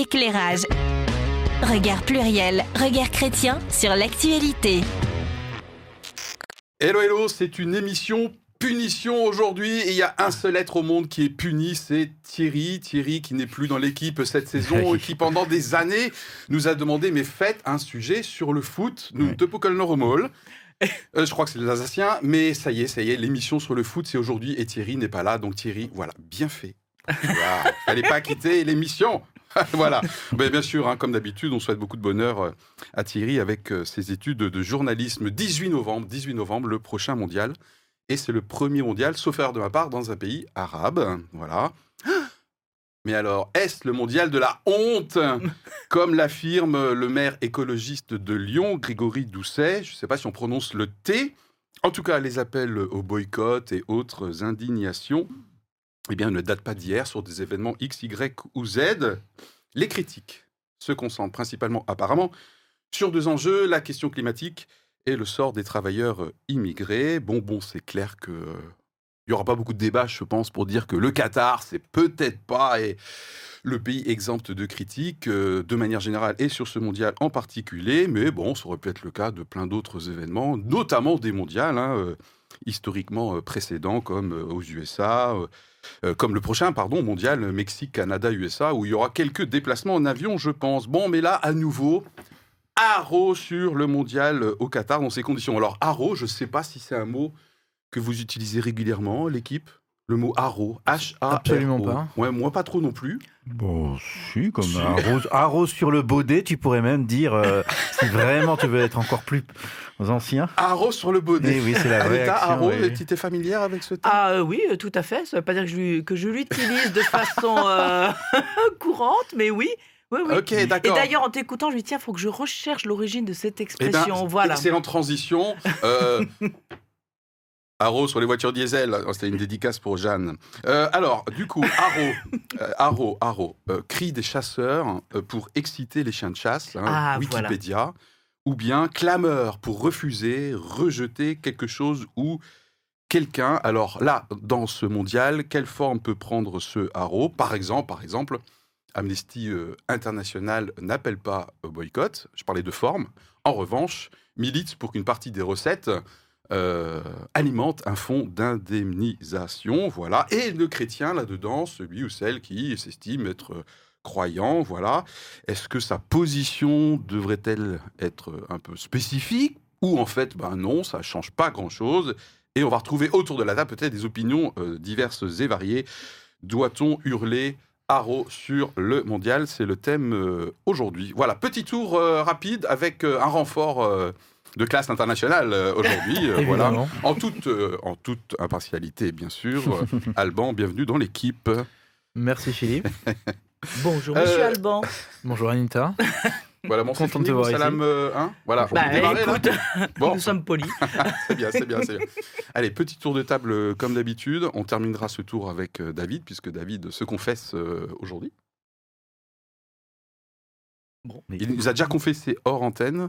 éclairage. Regard pluriel, regard chrétien sur l'actualité. Hello, hello, c'est une émission punition aujourd'hui. Et il y a un seul être au monde qui est puni, c'est Thierry. Thierry qui n'est plus dans l'équipe cette saison et qui pendant des années nous a demandé mais faites un sujet sur le foot. Nous te Pokelnoromol. Euh, je crois que c'est les Alsaciens, mais ça y est, ça y est, l'émission sur le foot, c'est aujourd'hui et Thierry n'est pas là. Donc Thierry, voilà, bien fait. Voilà, fallait pas quitter l'émission. voilà. Mais bien sûr, hein, comme d'habitude, on souhaite beaucoup de bonheur euh, à Thierry avec euh, ses études de journalisme. 18 novembre, 18 novembre, le prochain mondial. Et c'est le premier mondial, sauf erreur de ma part, dans un pays arabe. Voilà. Mais alors, est-ce le mondial de la honte? Comme l'affirme le maire écologiste de Lyon, Grégory Doucet. Je ne sais pas si on prononce le T. En tout cas, les appels au boycott et autres indignations eh bien, ne datent pas d'hier sur des événements X, Y ou Z. Les critiques se concentrent principalement, apparemment, sur deux enjeux, la question climatique et le sort des travailleurs immigrés. Bon, bon, c'est clair que il n'y aura pas beaucoup de débats, je pense, pour dire que le Qatar, c'est peut-être pas le pays exempt de critiques euh, de manière générale et sur ce mondial en particulier. Mais bon, ça aurait pu être le cas de plein d'autres événements, notamment des mondiales hein, euh, historiquement euh, précédents, comme aux USA. Comme le prochain, pardon, mondial Mexique, Canada, USA, où il y aura quelques déplacements en avion, je pense. Bon, mais là, à nouveau, haro sur le mondial au Qatar dans ces conditions. Alors, haro, je ne sais pas si c'est un mot que vous utilisez régulièrement, l'équipe le mot haro, H-A-R-O. Absolument pas. Ouais, moi pas trop non plus. Bon, si, comme haro, sur le baudet, tu pourrais même dire, euh, si vraiment tu veux être encore plus ancien. Haro sur le baudet. Eh oui, c'est la vraie Haro, tu étais familière avec ce terme? Ah euh, oui, euh, tout à fait. Ça ne veut pas dire que je, l'utilise de façon courante, mais oui. Oui, oui. Ok, d'accord. Et d'ailleurs, en t'écoutant, je me dis, tiens, il faut que je recherche l'origine de cette eh ben, expression. voilà. Excellente transition. Haro sur les voitures diesel, oh, c'était une dédicace pour Jeanne. Euh, alors, du coup, Haro, euh, Haro, Haro, euh, cri des chasseurs pour exciter les chiens de chasse, hein, ah, Wikipédia, ou bien clameur pour refuser, rejeter quelque chose ou quelqu'un. Alors là, dans ce mondial, quelle forme peut prendre ce Haro Par exemple, par exemple, Amnesty International n'appelle pas au boycott. Je parlais de forme. En revanche, milite pour qu'une partie des recettes euh, alimente un fonds d'indemnisation, voilà. Et le chrétien là-dedans, celui ou celle qui s'estime être croyant, voilà. Est-ce que sa position devrait-elle être un peu spécifique ou en fait, ben non, ça change pas grand-chose. Et on va retrouver autour de la table peut-être des opinions euh, diverses et variées. Doit-on hurler haro sur le mondial? C'est le thème euh, aujourd'hui. Voilà, petit tour rapide avec un renfort de classe internationale euh, aujourd'hui. Euh, voilà. En toute, euh, en toute impartialité, bien sûr. Alban, bienvenue dans l'équipe. Merci Philippe. Bonjour Monsieur Alban. Bonjour Anita. Voilà, mon Content de salam, hein voilà, bah, écoute, bon. nous sommes polis. c'est bien, c'est bien, c'est bien. Allez, petit tour de table comme d'habitude. On terminera ce tour avec David, puisque David se confesse aujourd'hui. Bon. Il nous a déjà confessé hors antenne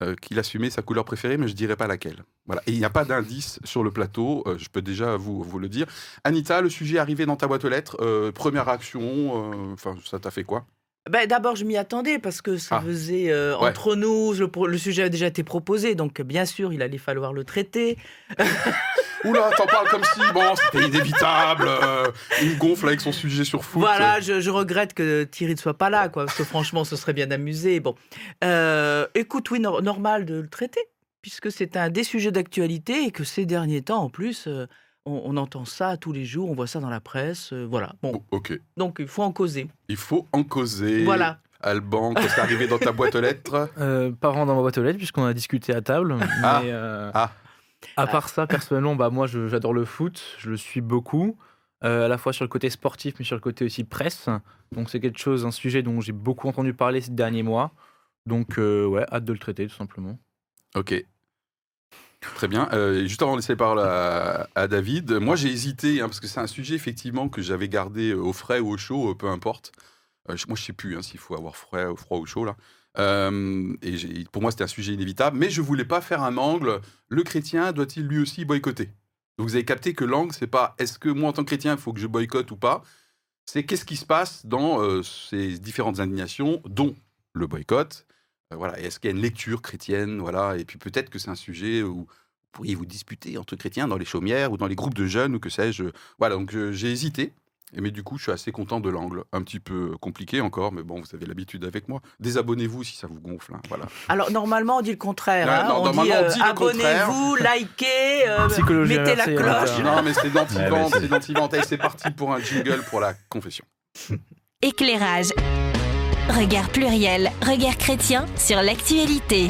euh, qu'il assumait sa couleur préférée, mais je dirais pas laquelle. Voilà. Et il n'y a pas d'indice sur le plateau, euh, je peux déjà vous, vous le dire. Anita, le sujet est arrivé dans ta boîte aux lettres. Euh, première réaction, enfin, ça t'a fait quoi? Ben, D'abord, je m'y attendais parce que ça ah. faisait entre nous, le, sujet a déjà été proposé, donc bien sûr, il allait falloir le traiter. Oula, t'en parles comme si, bon, c'était inévitable. Euh, il gonfle avec son sujet sur foot. Voilà, je, regrette que Thierry ne soit pas là, quoi, parce que franchement, ce serait bien amusé. Bon, euh, écoute, oui, normal de le traiter, puisque c'est un des sujets d'actualité et que ces derniers temps, en plus, euh, on, entend ça tous les jours, on voit ça dans la presse, voilà. Bon, ok. Donc, il faut en causer. Il faut en causer. Voilà. Alban, qu'est-ce qui est arrivé dans ta boîte aux lettres Pas vraiment dans ma boîte aux lettres, puisqu'on a discuté à table. Ah. ah. À part ça, personnellement, bah, moi, j'adore le foot, je le suis beaucoup, euh, à la fois sur le côté sportif, mais sur le côté aussi presse. Donc, c'est quelque chose, un sujet dont j'ai beaucoup entendu parler ces derniers mois. Donc, euh, ouais, hâte de le traiter, tout simplement. Ok. Très bien. Euh, juste avant de laisser la parole à, David, moi j'ai hésité, hein, parce que c'est un sujet effectivement que j'avais gardé au frais ou au chaud, peu importe. moi je sais plus hein, s'il faut avoir frais, froid ou chaud là. Euh, et pour moi, c'était un sujet inévitable. Mais je voulais pas faire un angle. Le chrétien doit-il lui aussi boycotter? Donc vous avez capté que l'angle, c'est pas est-ce que moi, en tant que chrétien, il faut que je boycotte ou pas? C'est qu'est-ce qui se passe dans euh, ces différentes indignations, dont le boycott? Euh, voilà, est-ce qu'il y a une lecture chrétienne, voilà, et puis peut-être que c'est un sujet où vous pourriez vous disputer entre chrétiens dans les chaumières ou dans les groupes de jeunes ou que sais-je. Voilà, donc j'ai hésité. Et mais du coup, je suis assez content de l'angle. Un petit peu compliqué encore, mais bon, vous avez l'habitude avec moi. Désabonnez-vous si ça vous gonfle. hein, voilà. Alors, normalement, on dit le contraire. Ouais, hein. non, on normalement, dit, on euh, dit le contraire. abonnez-vous, likez, euh, mettez la inversée, cloche. hein. Non, mais c'est d'anti-vente, c'est- c'est d'anti-vente. Et c'est parti pour un jingle pour la confession. Éclairage. Regard pluriel, regard chrétien sur l'actualité.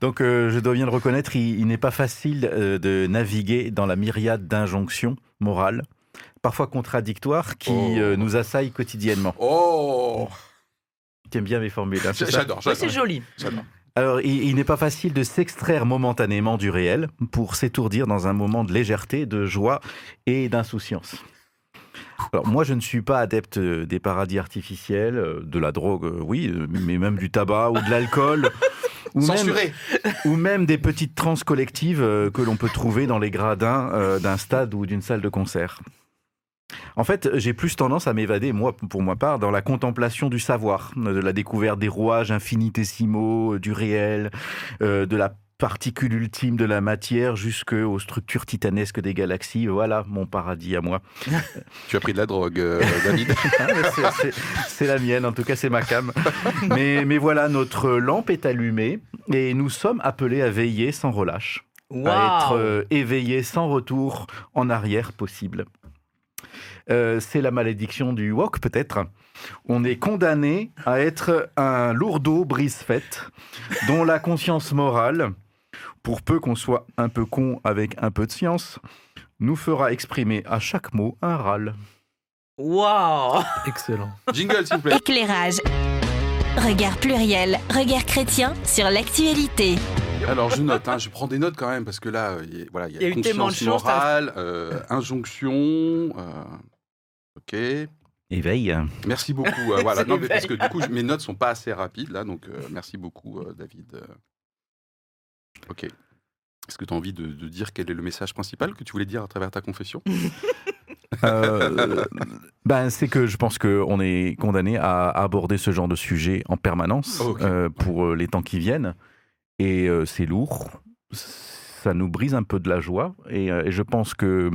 Donc, euh, je dois bien le reconnaître, il, il n'est pas facile euh, de naviguer dans la myriade d'injonctions morales, parfois contradictoires, qui Oh. euh, nous assaillent quotidiennement. Oh Tu aimes bien mes formules, hein, J'adore, Ouais, c'est j'adore. joli. j'adore. Alors, il, il n'est pas facile de s'extraire momentanément du réel pour s'étourdir dans un moment de légèreté, de joie et d'insouciance. Alors, moi, je ne suis pas adepte euh, des paradis artificiels, euh, de la drogue, oui, mais même du tabac ou de l'alcool. ou même- Censuré ou même des petites transes collectives euh, que l'on peut trouver dans les gradins euh, d'un stade ou d'une salle de concert. En fait, j'ai plus tendance à m'évader, moi, pour ma part, dans la contemplation du savoir, de la découverte des rouages infinitésimaux, euh, du réel, euh, de la particule ultime de la matière jusqu'aux structures titanesques des galaxies. Voilà mon paradis à moi. Tu as pris de la drogue, euh, David Ah, c'est- la mienne, en tout cas c'est ma cam. Mais, mais voilà, notre lampe est allumée et nous sommes appelés à veiller sans relâche, à être euh, éveillés sans retour en arrière possible. Euh, c'est la malédiction du wok peut-être. On est condamné à être un lourdeau brise-fête dont la conscience morale, pour peu qu'on soit un peu con avec un peu de science, nous fera exprimer à chaque mot un râle. Waouh Excellent. Jingle, s'il vous plaît. Éclairage. Regard pluriel, regard chrétien sur l'actualité. Alors, je note, hein, je prends des notes quand même, parce que là, euh, il y a, voilà, il y a, conscience morale, euh, injonction. euh, ok. Éveil. Merci beaucoup. euh, voilà. C'est Non, mais parce que du coup, mes notes sont pas assez rapides, là, donc euh, merci beaucoup, euh, David. Ok. Est-ce que tu as envie de, de dire quel est le message principal que tu voulais dire à travers ta confession? Euh, ben, c'est que je pense qu'on est condamné à aborder ce genre de sujet en permanence euh, pour euh, les temps qui viennent. Et euh, c'est lourd. Ça nous brise un peu de la joie. Et, euh, et je pense que.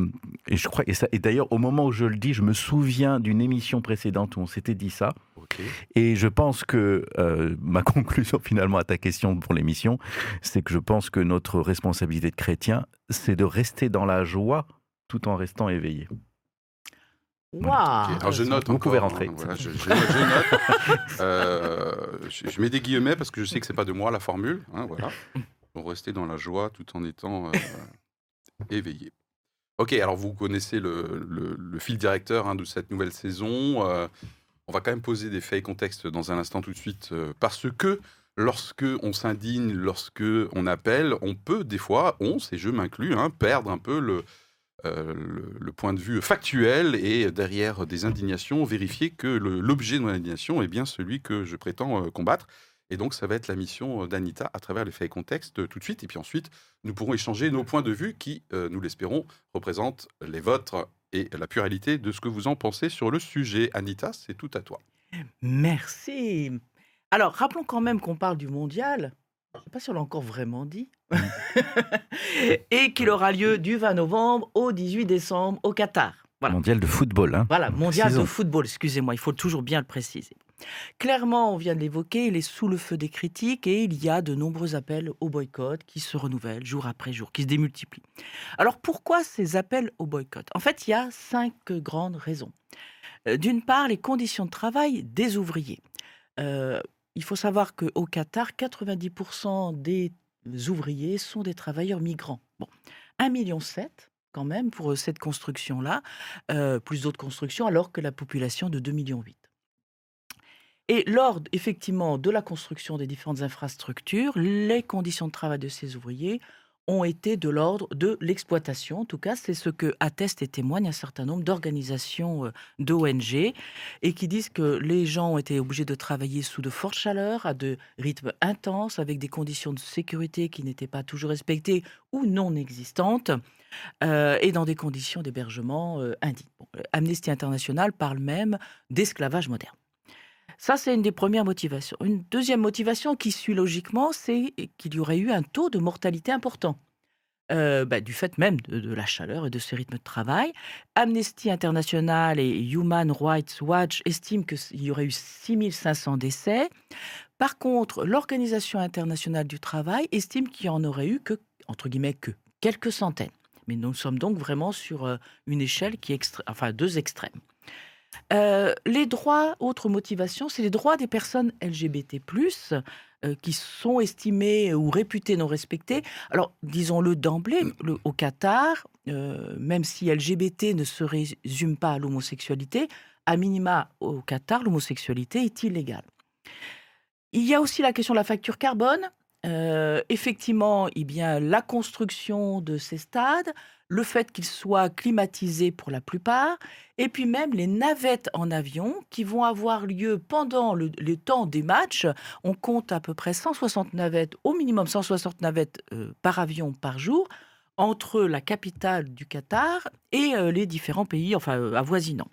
Et, je crois, et, ça- et d'ailleurs, au moment où je le dis, je me souviens d'une émission précédente où on s'était dit ça. Et je pense que euh, ma conclusion finalement à ta question pour l'émission, c'est que je pense que notre responsabilité de chrétien, c'est de rester dans la joie tout en restant éveillé. Waouh Alors je note Vous encore, pouvez rentrer. hein, voilà, je, je- je note. Euh, je, je mets des guillemets parce que je sais que c'est pas de moi la formule. hein, voilà. Pour rester dans la joie tout en étant euh, éveillé. Ok, alors vous connaissez le, fil directeur hein, de cette nouvelle saison. euh, on va quand même poser des faits et contextes dans un instant tout de suite euh, parce que lorsque on s'indigne, lorsque on appelle, on peut des fois, on, et je m'inclus, hein, perdre un peu le, point de vue factuel et derrière des indignations, vérifier que l'objet de mon indignation est bien celui que je prétends combattre. Et donc, ça va être la mission euh, d'Anita à travers les faits et contextes euh, tout de suite. Et puis ensuite, nous pourrons échanger nos points de vue qui, euh, nous l'espérons, représentent les vôtres et la pluralité de ce que vous en pensez sur le sujet. Anita, c'est tout à toi. Merci. Alors, rappelons quand même qu'on parle du mondial. Je ne sais pas si on l'a encore vraiment dit. Et qu'il aura lieu du 20 novembre au 18 décembre au Qatar. Voilà. Mondial de football. Hein. Voilà, mondial de football, excusez-moi, il faut toujours bien le préciser. Clairement, on vient de l'évoquer, il est sous le feu des critiques et il y a de nombreux appels au boycott qui se renouvellent jour après jour, qui se démultiplient. Alors pourquoi ces appels au boycott? En fait, il y a cinq grandes raisons. Euh, D'une part, les conditions de travail des ouvriers. Euh, il faut savoir qu'au Qatar, 90% des ouvriers sont des travailleurs migrants. Bon, 1,7 million quand même pour cette construction-là, euh, plus d'autres constructions, alors que la population de 2,8 millions. Et lors effectivement de la construction des différentes infrastructures, les conditions de travail de ces ouvriers ont été de l'ordre de l'exploitation. En tout cas, c'est ce que attestent et témoignent un certain nombre d'organisations euh, d'ONG et qui disent que les gens ont été obligés de travailler sous de fortes chaleurs, à de rythmes intenses, avec des conditions de sécurité qui n'étaient pas toujours respectées ou non existantes, euh, et dans des conditions d'hébergement euh, indignes. Bon, Amnesty International parle même d'esclavage moderne. Ça, c'est une des premières motivations. Une deuxième motivation qui suit logiquement, c'est qu'il y aurait eu un taux de mortalité important. Euh, bah, du fait même de, la chaleur et de ce rythme de travail. Amnesty International et Human Rights Watch estiment qu'il y aurait eu 6500 décès. Par contre, l'Organisation internationale du travail estime qu'il y en aurait eu que, entre guillemets, que quelques centaines. Mais nous sommes donc vraiment sur euh, une échelle qui est enfin, deux extrêmes. Euh, les droits, autre motivation, c'est les droits des personnes LGBT+, euh, qui sont estimés ou réputés non respectés. Alors, disons-le d'emblée, au Qatar, euh, même si LGBT ne se résume pas à l'homosexualité, à minima au Qatar, l'homosexualité est illégale. Il y a aussi la question de la facture carbone. Euh, effectivement, eh bien, la construction de ces stades, le fait qu'ils soient climatisés pour la plupart, et puis même les navettes en avion qui vont avoir lieu pendant le, temps des matchs. On compte à peu près 160 navettes, au minimum 160 navettes euh, par avion par jour, entre la capitale du Qatar et euh, les différents pays enfin, avoisinants.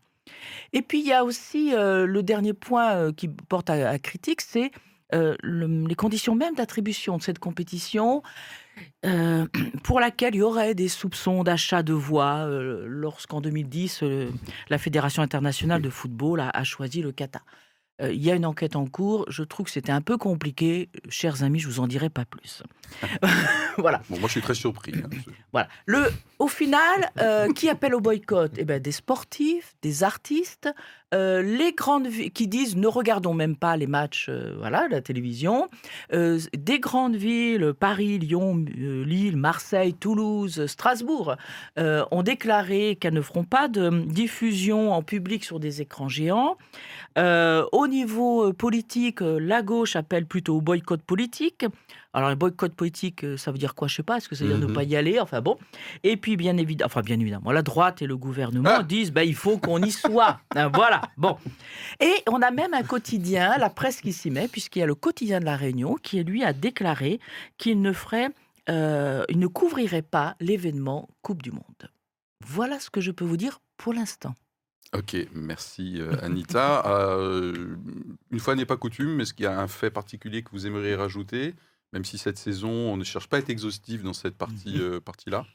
Et puis il y a aussi le dernier point qui porte à critique, c'est euh, le- les conditions même d'attribution de cette compétition, euh, pour laquelle il y aurait des soupçons d'achat de voix euh, lorsqu'en 2010, euh, la Fédération internationale de football a, a choisi le Qatar. Il y a une enquête en cours. Je trouve que c'était un peu compliqué. Chers amis, je vous en dirai pas plus. voilà. Bon, moi, je suis très surpris. hein. Voilà. Le, au final, euh, qui appelle au boycott? Eh ben, Des sportifs, des artistes, euh, les grandes villes qui disent ne regardons même pas les matchs, euh, voilà, la télévision, euh, des grandes villes, Paris, Lyon, Lille, Marseille, Toulouse, Strasbourg, ont déclaré qu'elles ne feront pas de diffusion en public sur des écrans géants. Au niveau politique, la gauche appelle plutôt au boycott politique. Alors, le boycott politique, euh, ça veut dire quoi? Je sais pas. Est-ce que ça veut dire Mhm. ne pas y aller? Enfin bon. Et puis, bien évidemment, enfin, bien évidemment, la droite et le gouvernement Ah disent bah, il faut qu'on y soit. Hein, voilà. Bon. Et on a même un quotidien, la presse qui s'y met, puisqu'il y a le quotidien de la Réunion qui, lui, a déclaré qu'il ne ferait, euh, il ne couvrirait pas l'événement Coupe du Monde. Voilà ce que je peux vous dire pour l'instant. Ok, merci euh, Anita. Euh, une fois n'est pas coutume, est-ce qu'il y a un fait particulier que vous aimeriez rajouter? Même si cette saison, on ne cherche pas à être exhaustif dans cette partie, euh, partie-là.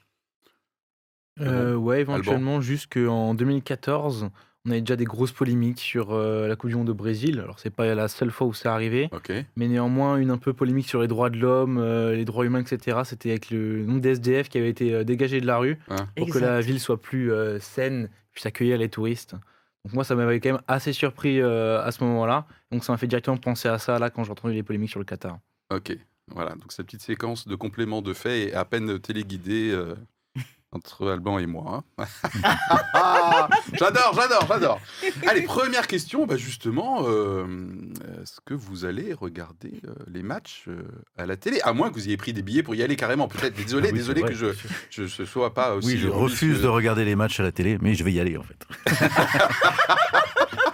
Euh, ouais, éventuellement, jusqu'en 2014, on avait déjà des grosses polémiques sur euh, la Coupe du Monde au Brésil. Alors, c'est pas la seule fois où c'est arrivé, mais néanmoins, une un peu polémique sur les droits de l'homme, euh, les droits humains, etc. C'était avec le nombre d'SDF qui avait été euh, dégagé de la rue pour que la ville soit plus euh, saine, puisse accueillir les touristes. Donc, moi, ça m'avait quand même assez surpris euh, à ce moment-là. Donc, ça m'a fait directement penser à ça là quand j'ai entendu les polémiques sur le Qatar. Ok, voilà. Donc cette petite séquence de complément de faits est à peine téléguidée euh, entre Alban et moi. hein. j'adore, j'adore, j'adore. Allez, première question. Bah justement, euh, est-ce que vous allez regarder euh, les matchs à la télé? À moins que vous ayez pris des billets pour y aller carrément. Peut-être. Désolé, Ah oui, désolé c'est que je ne sois pas aussi. Oui, je refuse de regarder les matchs à la télé, mais je vais y aller en fait.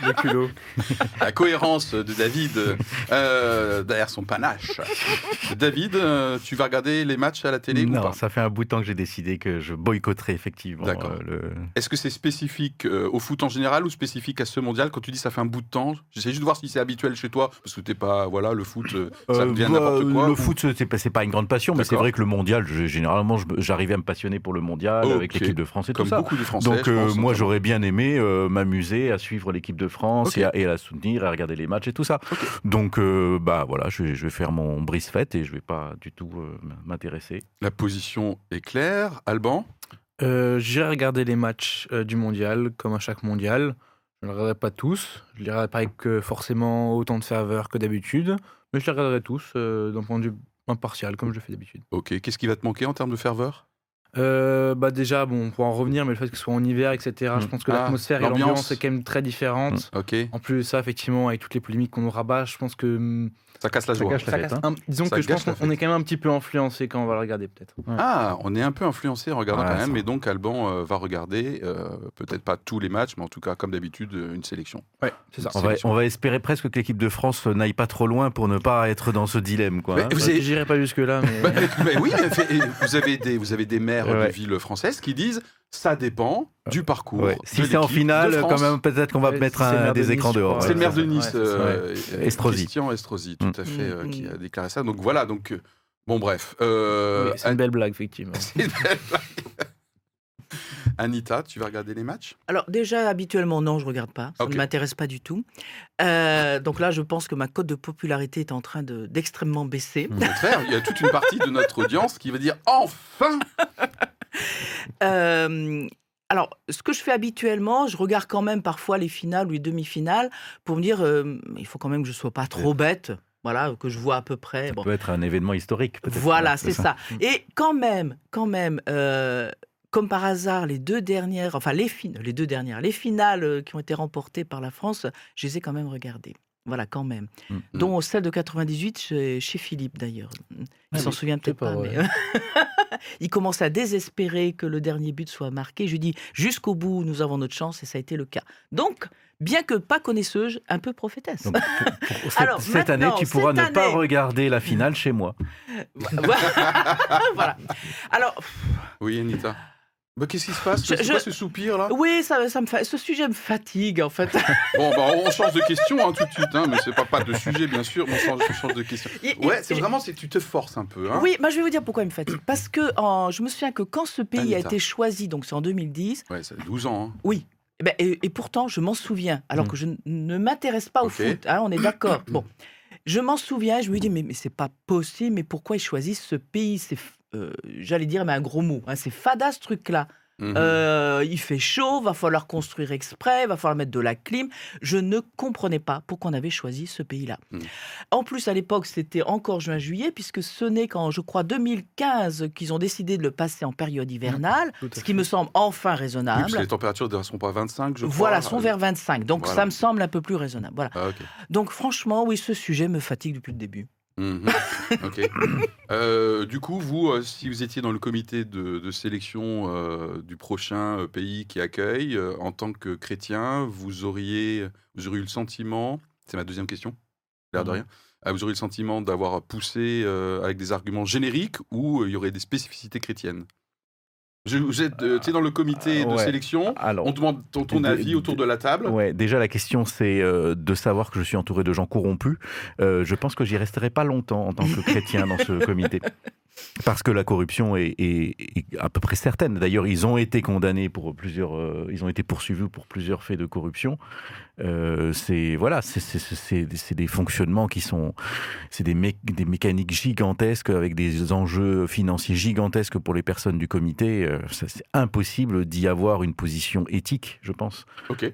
Le culot. La cohérence de David euh, derrière son panache. David, euh, tu vas regarder les matchs à la télé ou non, pas ça fait un bout de temps que j'ai décidé que je boycotterais effectivement D'accord. euh, le. Est-ce que c'est spécifique euh, au foot en général ou spécifique à ce mondial Quand tu dis ça fait un bout de temps, j'essaie juste de voir si c'est habituel chez toi, parce que t'es pas, voilà, le foot, euh, ça Euh, devient bah, n'importe quoi. Le ou- foot, c'est pas, pas une grande passion, mais c'est vrai que le mondial, je- généralement, j'arrivais à me passionner pour le mondial avec l'équipe de France et comme tout ça. beaucoup de Français. Donc je pense, moi j'aurais bien aimé euh, m'amuser à suivre l'équipe de France et, à, et à la soutenir, à regarder les matchs et tout ça. Donc euh, bah voilà, je vais, je vais faire mon brise fête et je vais pas du tout euh, m'intéresser. La position est claire. Alban? Euh, J'ai regardé les matchs euh, du mondial, comme à chaque mondial. Je ne les regarderai pas tous. Je les regarderai pas avec euh, forcément autant de ferveur que d'habitude. Mais je les regarderai tous euh, d'un point de vue impartial, comme je fais d'habitude. Ok. Qu'est-ce qui va te manquer en termes de ferveur Euh, bah déjà, bon, on pourra en revenir, mais le fait que ce soit en hiver, etc., je Mm. pense que Ah, l'atmosphère et l'ambiance. l'ambiance est quand même très différente. Ok, En plus de ça, effectivement, avec toutes les polémiques qu'on nous rabat, je pense que hum, ça casse la Ça joie. ça fête, casse hein. un- disons Ça que je pense qu'on on est quand même un petit peu influencé quand on va le regarder peut-être. Ah, on est un peu influencé en regardant quand même, ça- mais donc Alban euh, va regarder, euh, peut-être pas tous les matchs, mais en tout cas, comme d'habitude, une sélection. Ouais, c'est ça. On va, on va espérer presque que l'équipe de France n'aille pas trop loin pour ne pas être dans ce dilemme. Quoi, Mais hein. vous Ouais, avez- J'irai pas jusque là, mais Bah, mais oui, vous avez des, vous avez des maires Ouais. de villes françaises qui disent ça dépend du parcours. Ouais. Si c'est en finale, quand même, peut-être qu'on va Ouais, mettre c'est le un- maire de des Nice, écrans dehors. C'est le maire de Ouais, Nice, euh, Ouais. Estrosi. Christian Estrosi, tout Mm. à fait, euh, Mm, qui mm. a déclaré ça. Donc voilà, donc euh, bon bref. euh, c'est une belle blague, effectivement. c'est une belle blague. Anita, tu vas regarder les matchs? Alors déjà, habituellement, non, je regarde pas. Ça ne m'intéresse pas du tout. Euh, donc là, je pense que ma cote de popularité est en train de- d'extrêmement baisser. Au contraire, il y a toute une partie de notre audience qui va dire enfin Euh, alors, ce que je fais habituellement, je regarde quand même parfois les finales ou les demi-finales pour me dire, euh, il faut quand même que je sois pas trop bête. Voilà, que je vois à peu près. Ça Bon. peut être un événement historique. peut-être. Voilà, c'est ça. Et quand même, quand même, euh, comme par hasard, les deux dernières, enfin les, fin- les deux dernières, les finales euh, qui ont été remportées par la France, je les ai quand même regardées. Voilà, quand même. Mm. Dont celle de 98 chez, chez Philippe, d'ailleurs. Il Ah s'en oui, souvient peut-être pas mais... il commence à désespérer que le dernier but soit marqué. Je lui dis, jusqu'au bout, nous avons notre chance, et ça a été le cas. Donc, bien que pas connaisseuse, un peu prophétesse. Donc, pour- pour cette, Alors, cette année, tu pourras ne pas regarder la finale chez moi. voilà. Voilà. Alors, Oui, Anita. Bah, Qu'est-ce qui se passe Je- C'est je- quoi ce soupir là oui, ça, ça me fa- ce sujet me fatigue, en fait. Bon, bah, on change de question hein, tout de suite, hein, mais c'est pas, pas de sujet, bien sûr, mais on change, on change de question. Il- Ouais, c'est vraiment, que tu te forces un peu. Hein. Oui, bah, je vais vous dire pourquoi il me fatigue. Parce que en- je me souviens que quand ce pays a été choisi, donc c'est en 2010, Ouais, ça fait 12 ans. hein. oui. eh ben, et, et pourtant, je m'en souviens, alors Mm. que je ne m'intéresse pas au foot. hein, on est d'accord. Bon, je m'en souviens. Je me dis, mais, mais c'est pas possible. Mais pourquoi ils choisissent ce pays? C'est, euh, j'allais dire, mais un gros mot. hein, c'est fada ce truc-là. Mhm. Euh, il fait chaud, va falloir construire exprès, va falloir mettre de la clim. Je ne comprenais pas pourquoi on avait choisi ce pays-là. Mm. En plus, à l'époque, c'était encore juin-juillet, puisque ce n'est qu'en, je crois, 2015 qu'ils ont décidé de le passer en période hivernale, à ce qui me semble enfin Oui, parce raisonnable. que les températures ne seront pas 25, je crois. voilà, sont vers 25. Donc, Voilà. ça me semble un peu plus raisonnable. Voilà. Ah. Donc, franchement, oui, ce sujet me fatigue depuis le début. Mhm. Ok. Euh, du coup, vous, euh, si vous étiez dans le comité de, de sélection euh, du prochain pays qui accueille, en tant que chrétien, vous auriez, vous auriez eu le sentiment, c'est ma deuxième question, l'air de Mhm. rien, vous auriez le sentiment d'avoir poussé avec des arguments génériques ou il y aurait des spécificités chrétiennes? Vous êtes euh, dans le comité de Ouais. sélection, Alors, on demande ton, ton de- avis autour de la table. Ouais, déjà la question c'est euh, de savoir que je suis entouré de gens corrompus. Euh, je pense que j'y resterai pas longtemps en tant que chrétien dans ce comité. Parce que la corruption est, à peu près certaine. D'ailleurs, ils ont été condamnés pour plusieurs, euh, ils ont été poursuivis pour plusieurs faits de corruption. Euh, c'est voilà, c'est- des fonctionnements qui sont, c'est des, mé- des mécaniques gigantesques avec des enjeux financiers gigantesques pour les personnes du comité. Euh, c'est impossible d'y avoir une position éthique, je pense. Ok.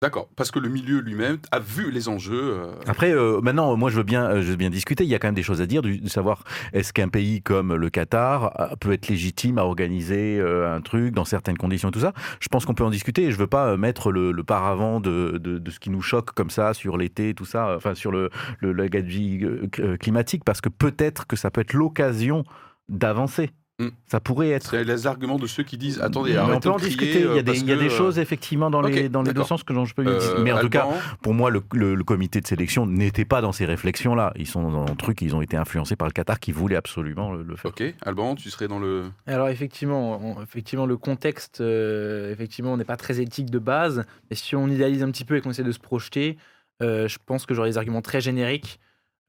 D'accord, parce que le milieu lui-même a vu les enjeux. euh, Après, euh, maintenant, moi, je veux bien, euh, je veux bien discuter. Il y a quand même des choses à dire, de savoir est-ce qu'un pays comme le Qatar peut être légitime à organiser un truc dans certaines conditions et tout ça? Je pense qu'on peut en discuter. Et je veux pas mettre le, paravent de, de, ce qui nous choque comme ça sur l'été, tout ça, enfin sur le, le, euh, climatique, parce que peut-être que ça peut être l'occasion d'avancer. Mm. Ça pourrait être. C'est les arguments de ceux qui disent attendez, Mais on peut en de crier, discuter. Il y a euh, des, y a des euh, choses effectivement dans les, dans les deux sens que je peux euh, dire. Mais en tout cas, Alban, pour moi, le, le- le comité de sélection n'était pas dans ces réflexions-là. Ils sont dans un truc, ils ont été influencés par le Qatar qui voulait absolument le, le faire. Ok, Alban, tu serais dans le. Alors effectivement, on- effectivement le contexte, euh, effectivement, n'est pas très éthique de base. Mais si on idéalise un petit peu et qu'on essaie de se projeter, euh, je pense que j'aurais des arguments très génériques,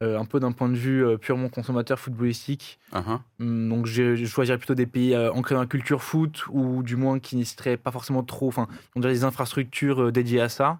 un peu d'un point de vue euh, purement consommateur footballistique. Ah. Hum, Donc je, je choisirais plutôt des pays euh, ancrés dans la culture foot ou du moins qui n'y seraient pas forcément trop, enfin, ont déjà des infrastructures euh, dédiées à ça.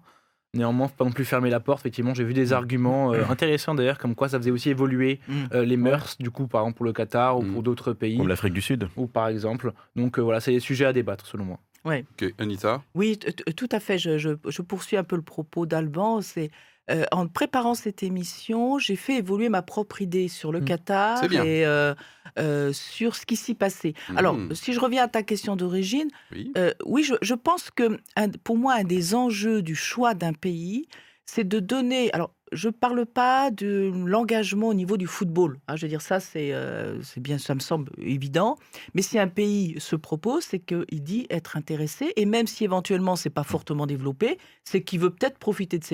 Néanmoins, faut pas non plus fermer la porte. Effectivement, j'ai vu des arguments euh, intéressants d'ailleurs, comme quoi ça faisait aussi évoluer Mm. euh, les mœurs, du coup, par exemple pour le Qatar ou pour d'autres pays, Comme l'Afrique du Sud. ou par exemple. Donc euh, voilà, c'est des sujets à débattre selon moi. Ouais. Ok, Anita? Oui, tout à fait. Je, je- je poursuis un peu le propos d'Alban. C'est euh, en préparant cette émission, j'ai fait évoluer ma propre idée sur le Mm. Qatar et euh, euh, sur ce qui s'y passait. Alors, Mhm. si je reviens à ta question d'origine, Oui. oui, je, je pense que un- pour moi, un des enjeux du choix d'un pays, c'est de donner. Alors, je ne parle pas de l'engagement au niveau du football. hein, je veux dire, ça, c'est euh, c'est bien, ça me semble évident. Mais si un pays se propose, c'est qu'il dit être intéressé, et même si éventuellement c'est pas fortement développé, c'est qu'il veut peut-être profiter de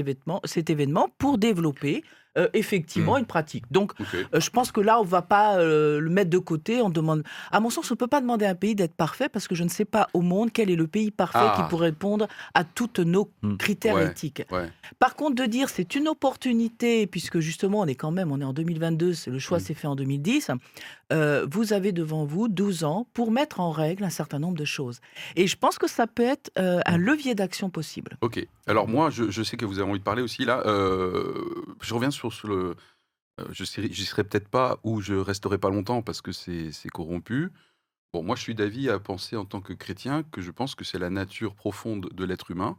cet événement pour développer euh, effectivement Mm. une pratique. Donc, euh, je pense que là, on ne va pas euh, le mettre de côté. On demande, à mon sens, on ne peut pas demander à un pays d'être parfait parce que je ne sais pas au monde quel est le pays parfait Ah. qui pourrait répondre à tous nos Mm. critères Ouais, éthiques. ouais. Par contre, de dire c'est une opportunité, puisque justement, on est quand même, on est en 2022, c'est- le choix Mm. s'est fait en 2010, euh, vous avez devant vous 12 ans pour mettre en règle un certain nombre de choses. Et je pense que ça peut être euh, un levier d'action possible. Ok. Alors moi, je, je sais que vous avez envie de parler aussi là. Euh, je reviens sur, sur le. je serai- j'y serai peut-être pas ou je resterai pas longtemps parce que c'est c'est corrompu. Bon, moi, je suis d'avis à penser en tant que chrétien que je pense que c'est la nature profonde de l'être humain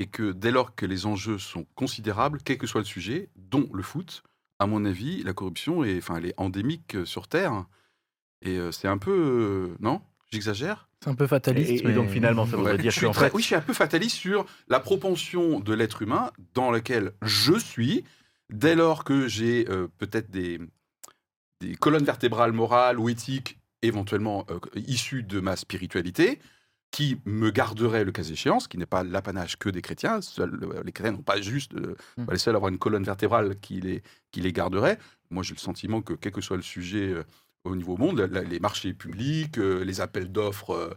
et que dès lors que les enjeux sont considérables, quel que soit le sujet, dont le foot, à mon avis, la corruption est, enfin, elle est endémique euh, sur Terre. Et euh, c'est un peu, euh, non? J'exagère? C'est un peu fataliste. Et, et mais- donc finalement, ça voudrait Ouais. dire je suis qu'en très- fait, Oui, je suis un peu fataliste sur la propension de l'être humain dans laquelle je suis, dès lors que j'ai euh, peut-être des, des colonnes vertébrales morales ou éthiques, éventuellement euh, issues de ma spiritualité, qui me garderaient le cas échéant, ce qui n'est pas l'apanage que des chrétiens. Seuls, euh, les chrétiens n'ont pas juste euh, Mm. pas les seuls à avoir une colonne vertébrale qui les, qui les garderait. Moi, j'ai le sentiment que, quel que soit le sujet euh, au niveau monde, la- les marchés publics, euh, les appels d'offres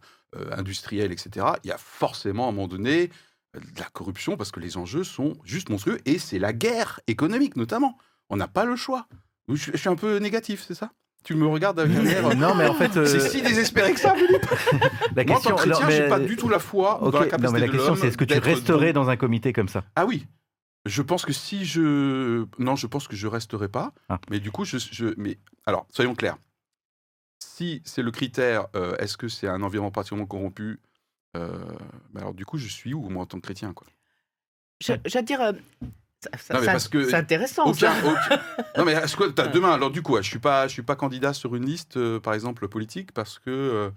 industriels, etc., il y a forcément à un moment donné de la corruption parce que les enjeux sont juste monstrueux et c'est la guerre économique notamment. On n'a pas le choix. Je, je suis un peu négatif, c'est ça? Tu me regardes avec un air. euh, non, mais en fait, euh, C'est si désespéré que ça, Philippe. la Moi, en tant question, que chrétien, non, mais- j'ai pas du tout la foi dans la non, capacité mais la de question, c'est est-ce que tu resterais dans un comité comme ça? Ah oui. Je pense que si je non, je pense que je resterai pas. Ah. Mais du coup, je, je- mais alors soyons clairs. Si c'est le critère, euh, est-ce que c'est un environnement particulièrement corrompu euh, bah alors du coup, je suis où moi en tant que chrétien quoi? Je- J'allais dire, euh, ça- Non, mais ça- parce que c'est intéressant. Aucun, ça. aucun- Non mais que t'as- demain alors du coup, je suis pas je suis pas candidat sur une liste euh, par exemple politique parce que euh,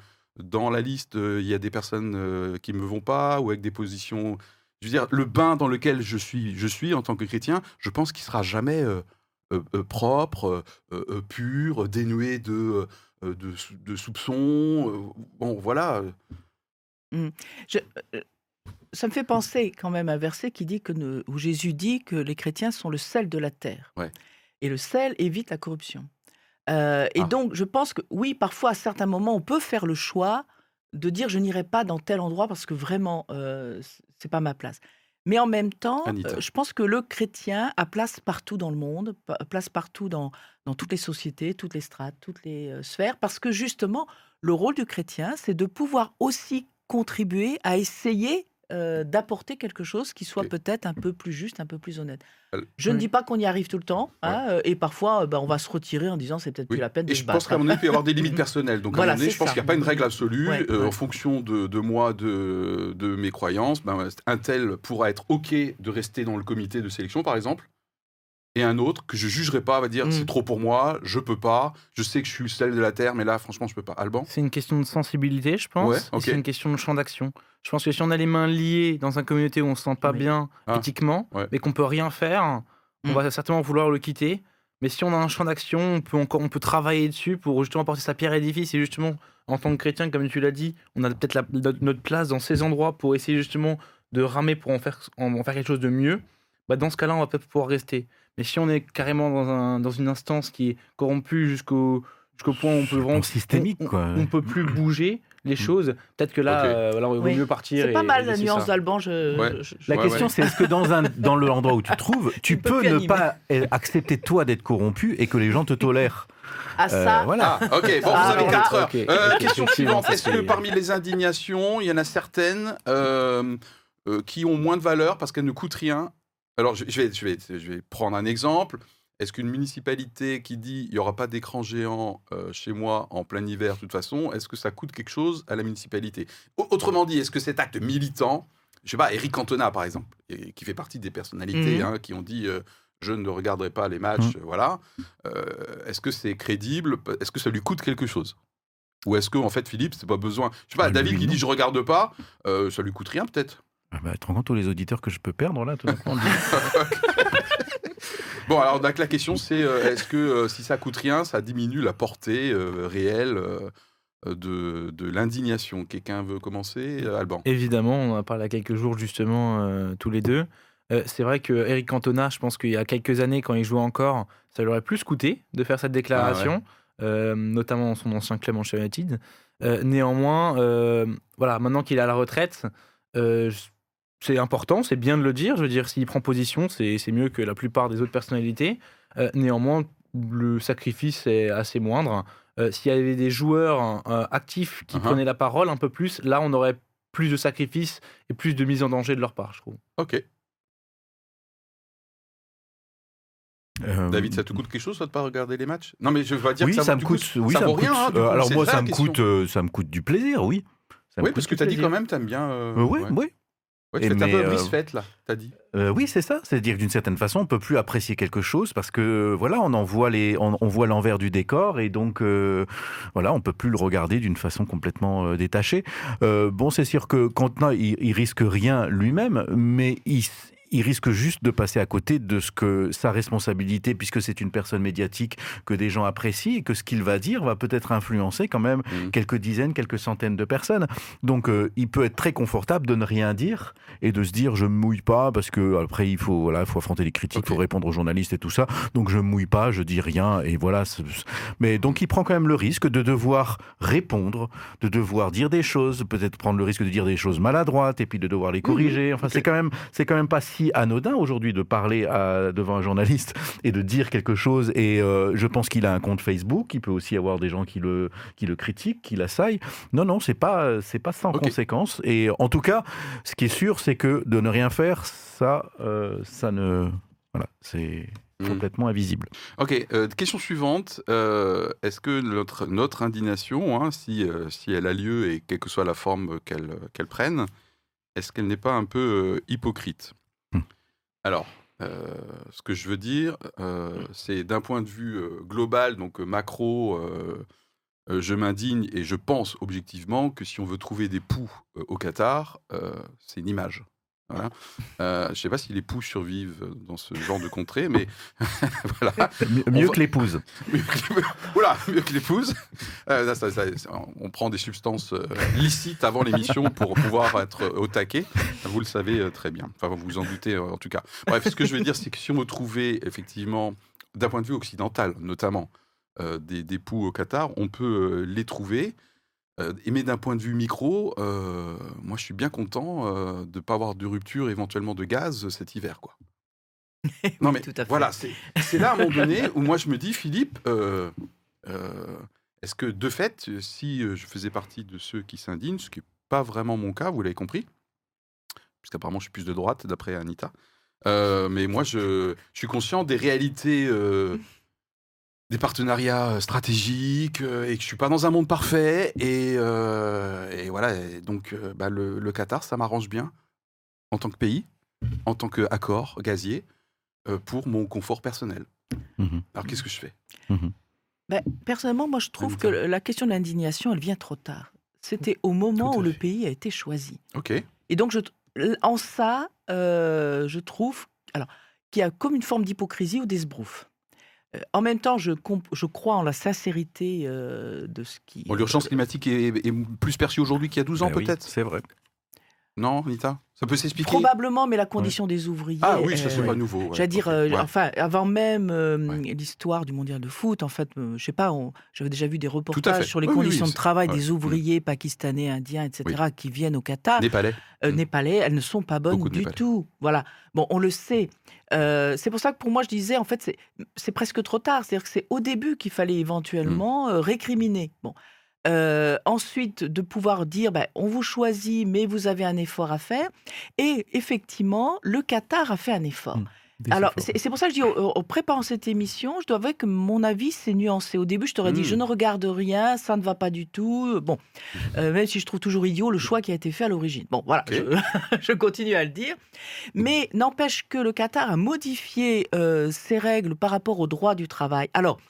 dans la liste euh, il y a des personnes qui me vont pas ou avec des positions je veux dire le bain dans lequel je suis je suis en tant que chrétien, je pense qu'il sera jamais propre, pur, dénué de de, de soupçons. bon voilà. Je- euh, ça me fait penser quand même à un verset qui dit que ne- où Jésus dit que les chrétiens sont le sel de la terre. Ouais. Et le sel évite la corruption. Euh, et Ah. donc, je pense que oui, parfois, à certains moments, on peut faire le choix de dire je n'irai pas dans tel endroit parce que vraiment, euh, c'est pas ma place. Mais en même temps, euh, je pense que le chrétien a place partout dans le monde, place partout dans, dans toutes les sociétés, toutes les strates, toutes les euh, sphères, parce que justement, le rôle du chrétien, c'est de pouvoir aussi contribuer à essayer euh, d'apporter quelque chose qui soit peut-être un peu plus juste, un peu plus honnête. Euh, Je ne dis pas qu'on y arrive tout le temps, hein, euh, et parfois, bah, on va se retirer en disant c'est peut-être Oui. plus la peine de Et se je pense battre. qu'à un moment donné, il peut y avoir des limites personnelles. Donc, Voilà, à un moment donné, c'est je pense qu'il n'y a pas une règle absolue. Ouais, Euh, ouais. En fonction de, de moi, de, de mes croyances, ben, un tel pourra être OK de rester dans le comité de sélection, par exemple. Et un autre que je jugerai pas va dire Mm. c'est trop pour moi, je peux pas, je sais que je suis celle de la terre, mais là, franchement, je peux pas. Alban? C'est une question de sensibilité, je pense. Ouais. C'est une question de champ d'action. Je pense que si on a les mains liées dans une communauté où on se sent pas Oui. bien Ah. éthiquement, Ouais. mais qu'on peut rien faire, on Mm. va certainement vouloir le quitter. Mais si on a un champ d'action, on peut encore, on peut travailler dessus pour justement apporter sa pierre à l'édifice. Et justement, en tant que chrétien, comme tu l'as dit, on a peut-être notre notre place dans ces endroits pour essayer justement de ramer pour en faire, en, en faire quelque chose de mieux. Bah dans ce cas-là, on va peut-être pouvoir rester. Mais si on est carrément dans, un, dans une instance qui est corrompue jusqu'au jusqu'au point où on peut vraiment Bon, systémique, on- quoi. On, peut plus bouger les choses. Peut-être que là, Ok. euh, voilà, il vaut Oui. mieux partir. C'est pas mal et la nuance d'Alban. Je, Ouais. je- je- La Ouais, question, ouais. c'est est-ce que dans, un, dans l'endroit où tu te trouves, tu peux ne animer. pas euh, accepter toi d'être corrompu et que les gens te tolèrent Ah, Euh, ça, Voilà. Ah, ok, bon, Ah, vous avez alors 4 là, heures. Euh, question suivante est-ce que parmi les indignations, il y en a certaines euh, euh, qui ont moins de valeur parce qu'elles ne coûtent rien Alors, je, je vais, je, vais, je vais prendre un exemple. est-ce qu'une municipalité qui dit il n'y aura pas d'écran géant euh, chez moi en plein hiver de toute façon, est-ce que ça coûte quelque chose à la municipalité? Autrement dit, est-ce que cet acte militant, je sais pas, Eric Cantona par exemple, et- qui fait partie des personnalités Mhm. hein, qui ont dit euh, je ne regarderai pas les matchs, euh, voilà, euh, est-ce que c'est crédible? Est-ce que ça lui coûte quelque chose? Ou est-ce que en fait Philippe c'est pas besoin? Je sais pas Ah, lui, David qui non. dit je regarde pas, ça lui coûte rien peut-être. Ah bah, tu te rends compte tous les auditeurs que je peux perdre là tout d'un coup, Bon, alors donc la question c'est euh, est-ce que euh, si ça coûte rien, ça diminue la portée euh, réelle euh, de, de l'indignation? Quelqu'un veut commencer euh, Alban? Évidemment, on en a parlé il y a quelques jours justement euh, tous les deux. Euh, c'est vrai que Eric Cantona, je pense qu'il y a quelques années, quand il jouait encore, ça lui aurait plus coûté de faire cette déclaration, euh, notamment son ancien club Manchester United. Euh, néanmoins, euh, voilà, maintenant qu'il est à la retraite, euh, c'est important, c'est bien de le dire. Je veux dire, s'il prend position, c'est c'est mieux que la plupart des autres personnalités. Euh, néanmoins, le sacrifice est assez moindre. Euh, S'il y avait des joueurs euh, actifs qui Uh-huh. prenaient la parole un peu plus, là, on aurait plus de sacrifices et plus de mise en danger de leur part, je trouve. Ok. Euh, David, ça te coûte quelque chose toi, de pas regarder les matchs? Non, mais je pas dire oui, que ça, ça me coûte. coup, oui, ça, ça vaut me rien. coûte. hein, du Euh, coup, alors moi, ça, me question. coûte, euh, ça me coûte du plaisir, oui. Ça Oui, parce que tu as dit quand même, t'aimes bien. euh, Euh, oui, ouais. oui. Ouais, tu fais un peu euh, brise-fête là, t'as dit. Euh, oui, c'est ça. C'est-à-dire d'une certaine façon, on peut plus apprécier quelque chose parce que euh, voilà, on en voit les, on, on voit l'envers du décor et donc euh, voilà, on peut plus le regarder d'une façon complètement euh, détachée. Bon, c'est sûr que Contenant, il, il risque rien lui-même, mais il, il risque juste de passer à côté de ce que sa responsabilité, puisque c'est une personne médiatique que des gens apprécient et que ce qu'il va dire va peut-être influencer quand même Mhm. quelques dizaines, quelques centaines de personnes. Donc euh, il peut être très confortable de ne rien dire et de se dire je me mouille pas parce que après il faut voilà, il faut affronter les critiques, il faut répondre aux journalistes et tout ça. Donc je me mouille pas, je dis rien et voilà. Mais donc il prend quand même le risque de devoir répondre, de devoir dire des choses, peut-être prendre le risque de dire des choses maladroites et puis de devoir les corriger. Enfin c'est quand même c'est quand même pas si anodin aujourd'hui de parler à- devant un journaliste et de dire quelque chose. Et euh, je pense qu'il a un compte Facebook. Il peut aussi avoir des gens qui le qui le critiquent, qui l'assaillent. Non, non, c'est pas c'est pas sans conséquence. Et en tout cas, ce qui est sûr, c'est que de ne rien faire, ça, euh, ça ne voilà, c'est Mhm. complètement invisible. Ok, euh, question suivante. euh, Est-ce que notre, notre indignation, hein, si, euh, si elle a lieu et quelle que soit la forme qu'elle qu'elle prenne, est-ce qu'elle n'est pas un peu hypocrite? Hmm. Alors, euh, ce que je veux dire, euh, c'est d'un point de vue euh, global, donc macro, je m'indigne et je pense objectivement que si on veut trouver des poux au Qatar, c'est une image. Voilà. Euh, je ne sais pas si les poux survivent dans ce genre de contrée, mais voilà. Mieux, On mieux va- que l'épouse. Oula, mieux que l'épouse. Euh, on prend des substances euh, licites avant l'émission pour pouvoir être au taquet. Vous le savez très bien. Enfin, vous vous en doutez en tout cas. Bref, ce que je veux dire, c'est que si on veut trouver effectivement, d'un point de vue occidental notamment, euh, des, des poux au Qatar, on peut les trouver. Euh, mais d'un point de vue micro, euh, moi je suis bien content euh, de ne pas avoir de rupture éventuellement de gaz cet hiver. Quoi. Non mais tout à fait. voilà, c'est là à un moment donné où moi je me dis, Philippe, euh, euh, est-ce que de fait, si euh, je faisais partie de ceux qui s'indignent, ce qui n'est pas vraiment mon cas, vous l'avez compris, puisqu'apparemment je suis plus de droite d'après Anita, euh, mais moi je, je suis conscient des réalités, euh, des partenariats stratégiques, euh, et que je suis pas dans un monde parfait, et, euh, et voilà, et donc euh, bah, le, le Qatar, ça m'arrange bien en tant que pays, en tant qu'accord gazier euh, pour mon confort personnel. Mhm. Alors qu'est-ce que je fais? Ben, personnellement, moi, je trouve que la question de l'indignation, elle vient trop tard. C'était au moment où le pays a été choisi. Ok. Et donc, je, en ça, euh, je trouve alors, qu'il y a comme une forme d'hypocrisie ou d'esbrouf. Euh, en même temps, je, comp- je crois en la sincérité euh, de ce qui. Bon, L'urgence climatique est, est plus perçue aujourd'hui qu'il y a 12 ans Ben oui, peut-être? c'est vrai. Non, Anita? Ça peut s'expliquer? Probablement, mais la condition des ouvriers. Ah oui, ça c'est euh, pas nouveau. ouais. J'allais dire, euh, ouais. enfin, avant même euh, l'histoire du mondial de foot, en fait, euh, je sais pas, j'avais déjà vu des reportages sur les Oui, conditions oui, de travail des ouais. ouvriers pakistanais, indiens, etc., qui viennent au Qatar, Népalais. Mm. népalais, elles ne sont pas bonnes Beaucoup du tout. Voilà. Bon, on le sait. C'est pour ça que pour moi, je disais, en fait, c'est- presque trop tard. C'est-à-dire que c'est au début qu'il fallait éventuellement Mm. récriminer. Bon. Euh, ensuite, de pouvoir dire, ben, on vous choisit, mais vous avez un effort à faire. Et effectivement, le Qatar a fait un effort. Mm. Des Alors, c'est pour ça que je dis, en préparant cette émission, je dois avouer que mon avis, c'est nuancé. Au début, je t'aurais dit, Mm. je ne regarde rien, ça ne va pas du tout. Bon, euh, même si je trouve toujours idiot le choix qui a été fait à l'origine. Bon, voilà, je, je continue à le dire. Mais n'empêche que le Qatar a modifié euh, ses règles par rapport au droit du travail. Alors,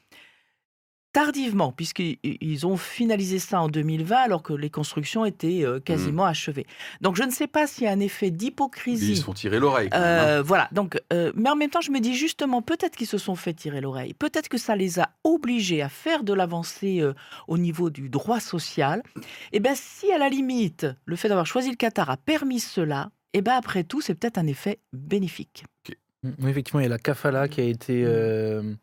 tardivement, puisqu'ils ils ont finalisé ça en 2020, alors que les constructions étaient euh, quasiment achevées. Donc, je ne sais pas s'il y a un effet Ils d'hypocrisie. se font tirer l'oreille. hein. Euh, voilà, donc, euh, mais en même temps, je me dis justement, peut-être qu'ils se sont fait tirer l'oreille, peut-être que ça les a obligés à faire de l'avancée euh, au niveau du droit social. Et bien, si à la limite, le fait d'avoir choisi le Qatar a permis cela, et bien après tout, c'est peut-être un effet bénéfique. Oui, effectivement, il y a la kafala qui a été, euh,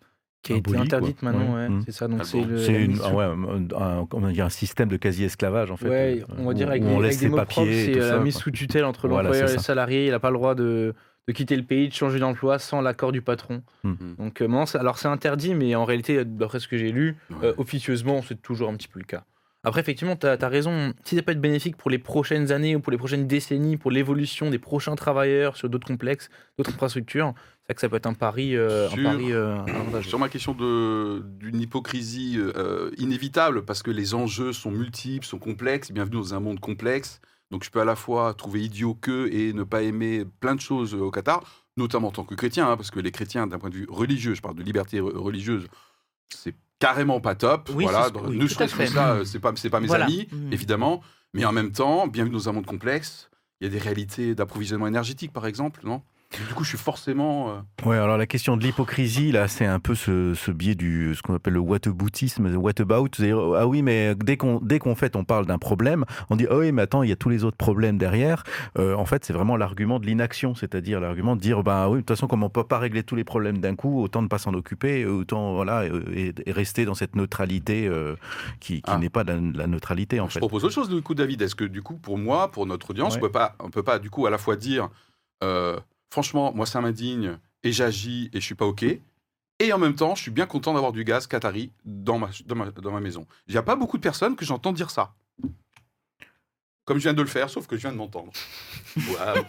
qui a été interdite quoi. maintenant. Ouais. ouais, Mm. C'est ça. Donc Ah c'est bon. une- ah ouais, un, système de quasi-esclavage en fait. Ouais, euh, on va dire avec des, on avec laisse des mots propres, papiers. c'est euh, la mise sous tutelle entre l'employeur et le salarié. Il n'a pas le droit de, de quitter le pays, de changer d'emploi sans l'accord du patron. Hmm. Donc, euh, alors c'est interdit, mais en réalité, d'après ce que j'ai lu, Ouais. euh, officieusement, c'est toujours un petit peu le cas. Après, effectivement, tu as, raison. Si ça peut être bénéfique pour les prochaines années ou pour les prochaines décennies, pour l'évolution des prochains travailleurs sur d'autres complexes, d'autres infrastructures, c'est que ça peut être un pari, euh, un Sur- pari euh. Sur ma question de- d'une hypocrisie euh, inévitable, parce que les enjeux sont multiples, sont complexes, bienvenue dans un monde complexe. Donc je peux à la fois trouver idiot que et ne pas aimer plein de choses au Qatar, notamment en tant que chrétien, hein, parce que les chrétiens, d'un point de vue religieux, je parle de liberté re- religieuse, c'est carrément pas top. Oui, voilà, ce- oui, ne à serait-ce que ça, euh, c'est pas, c'est pas mes Voilà. amis, Mhm. évidemment, mais en même temps, bienvenue dans un monde complexe. Il y a des réalités d'approvisionnement énergétique, par exemple, non? Du coup, je suis forcément. euh, Ouais, alors la question de l'hypocrisie, là, c'est un peu ce, ce biais du ce qu'on appelle le whataboutisme, whatabout. C'est-à-dire, ah oui, mais dès qu'on dès qu'on fait, on parle d'un problème, on dit, ah oui, mais attends, il y a tous les autres problèmes derrière. Euh, en fait, c'est vraiment l'argument de l'inaction, c'est-à-dire l'argument de dire, bah oui, de toute façon, comme on peut pas régler tous les problèmes d'un coup, autant ne pas s'en occuper, autant voilà, euh, et, et rester dans cette neutralité euh, qui, qui Ah. n'est pas la, la neutralité en Je fait. propose autre chose du coup, David. Est-ce que du coup, pour moi, pour notre audience, Ouais. on peut pas, on peut pas du coup à la fois dire, franchement, moi ça m'indigne et j'agis et je suis pas ok, et en même temps, je suis bien content d'avoir du gaz Qatari dans ma, dans ma, dans ma maison. Il n'y a pas beaucoup de personnes que j'entends dire ça. Comme je viens de le faire, sauf que je viens de m'entendre. Waouh.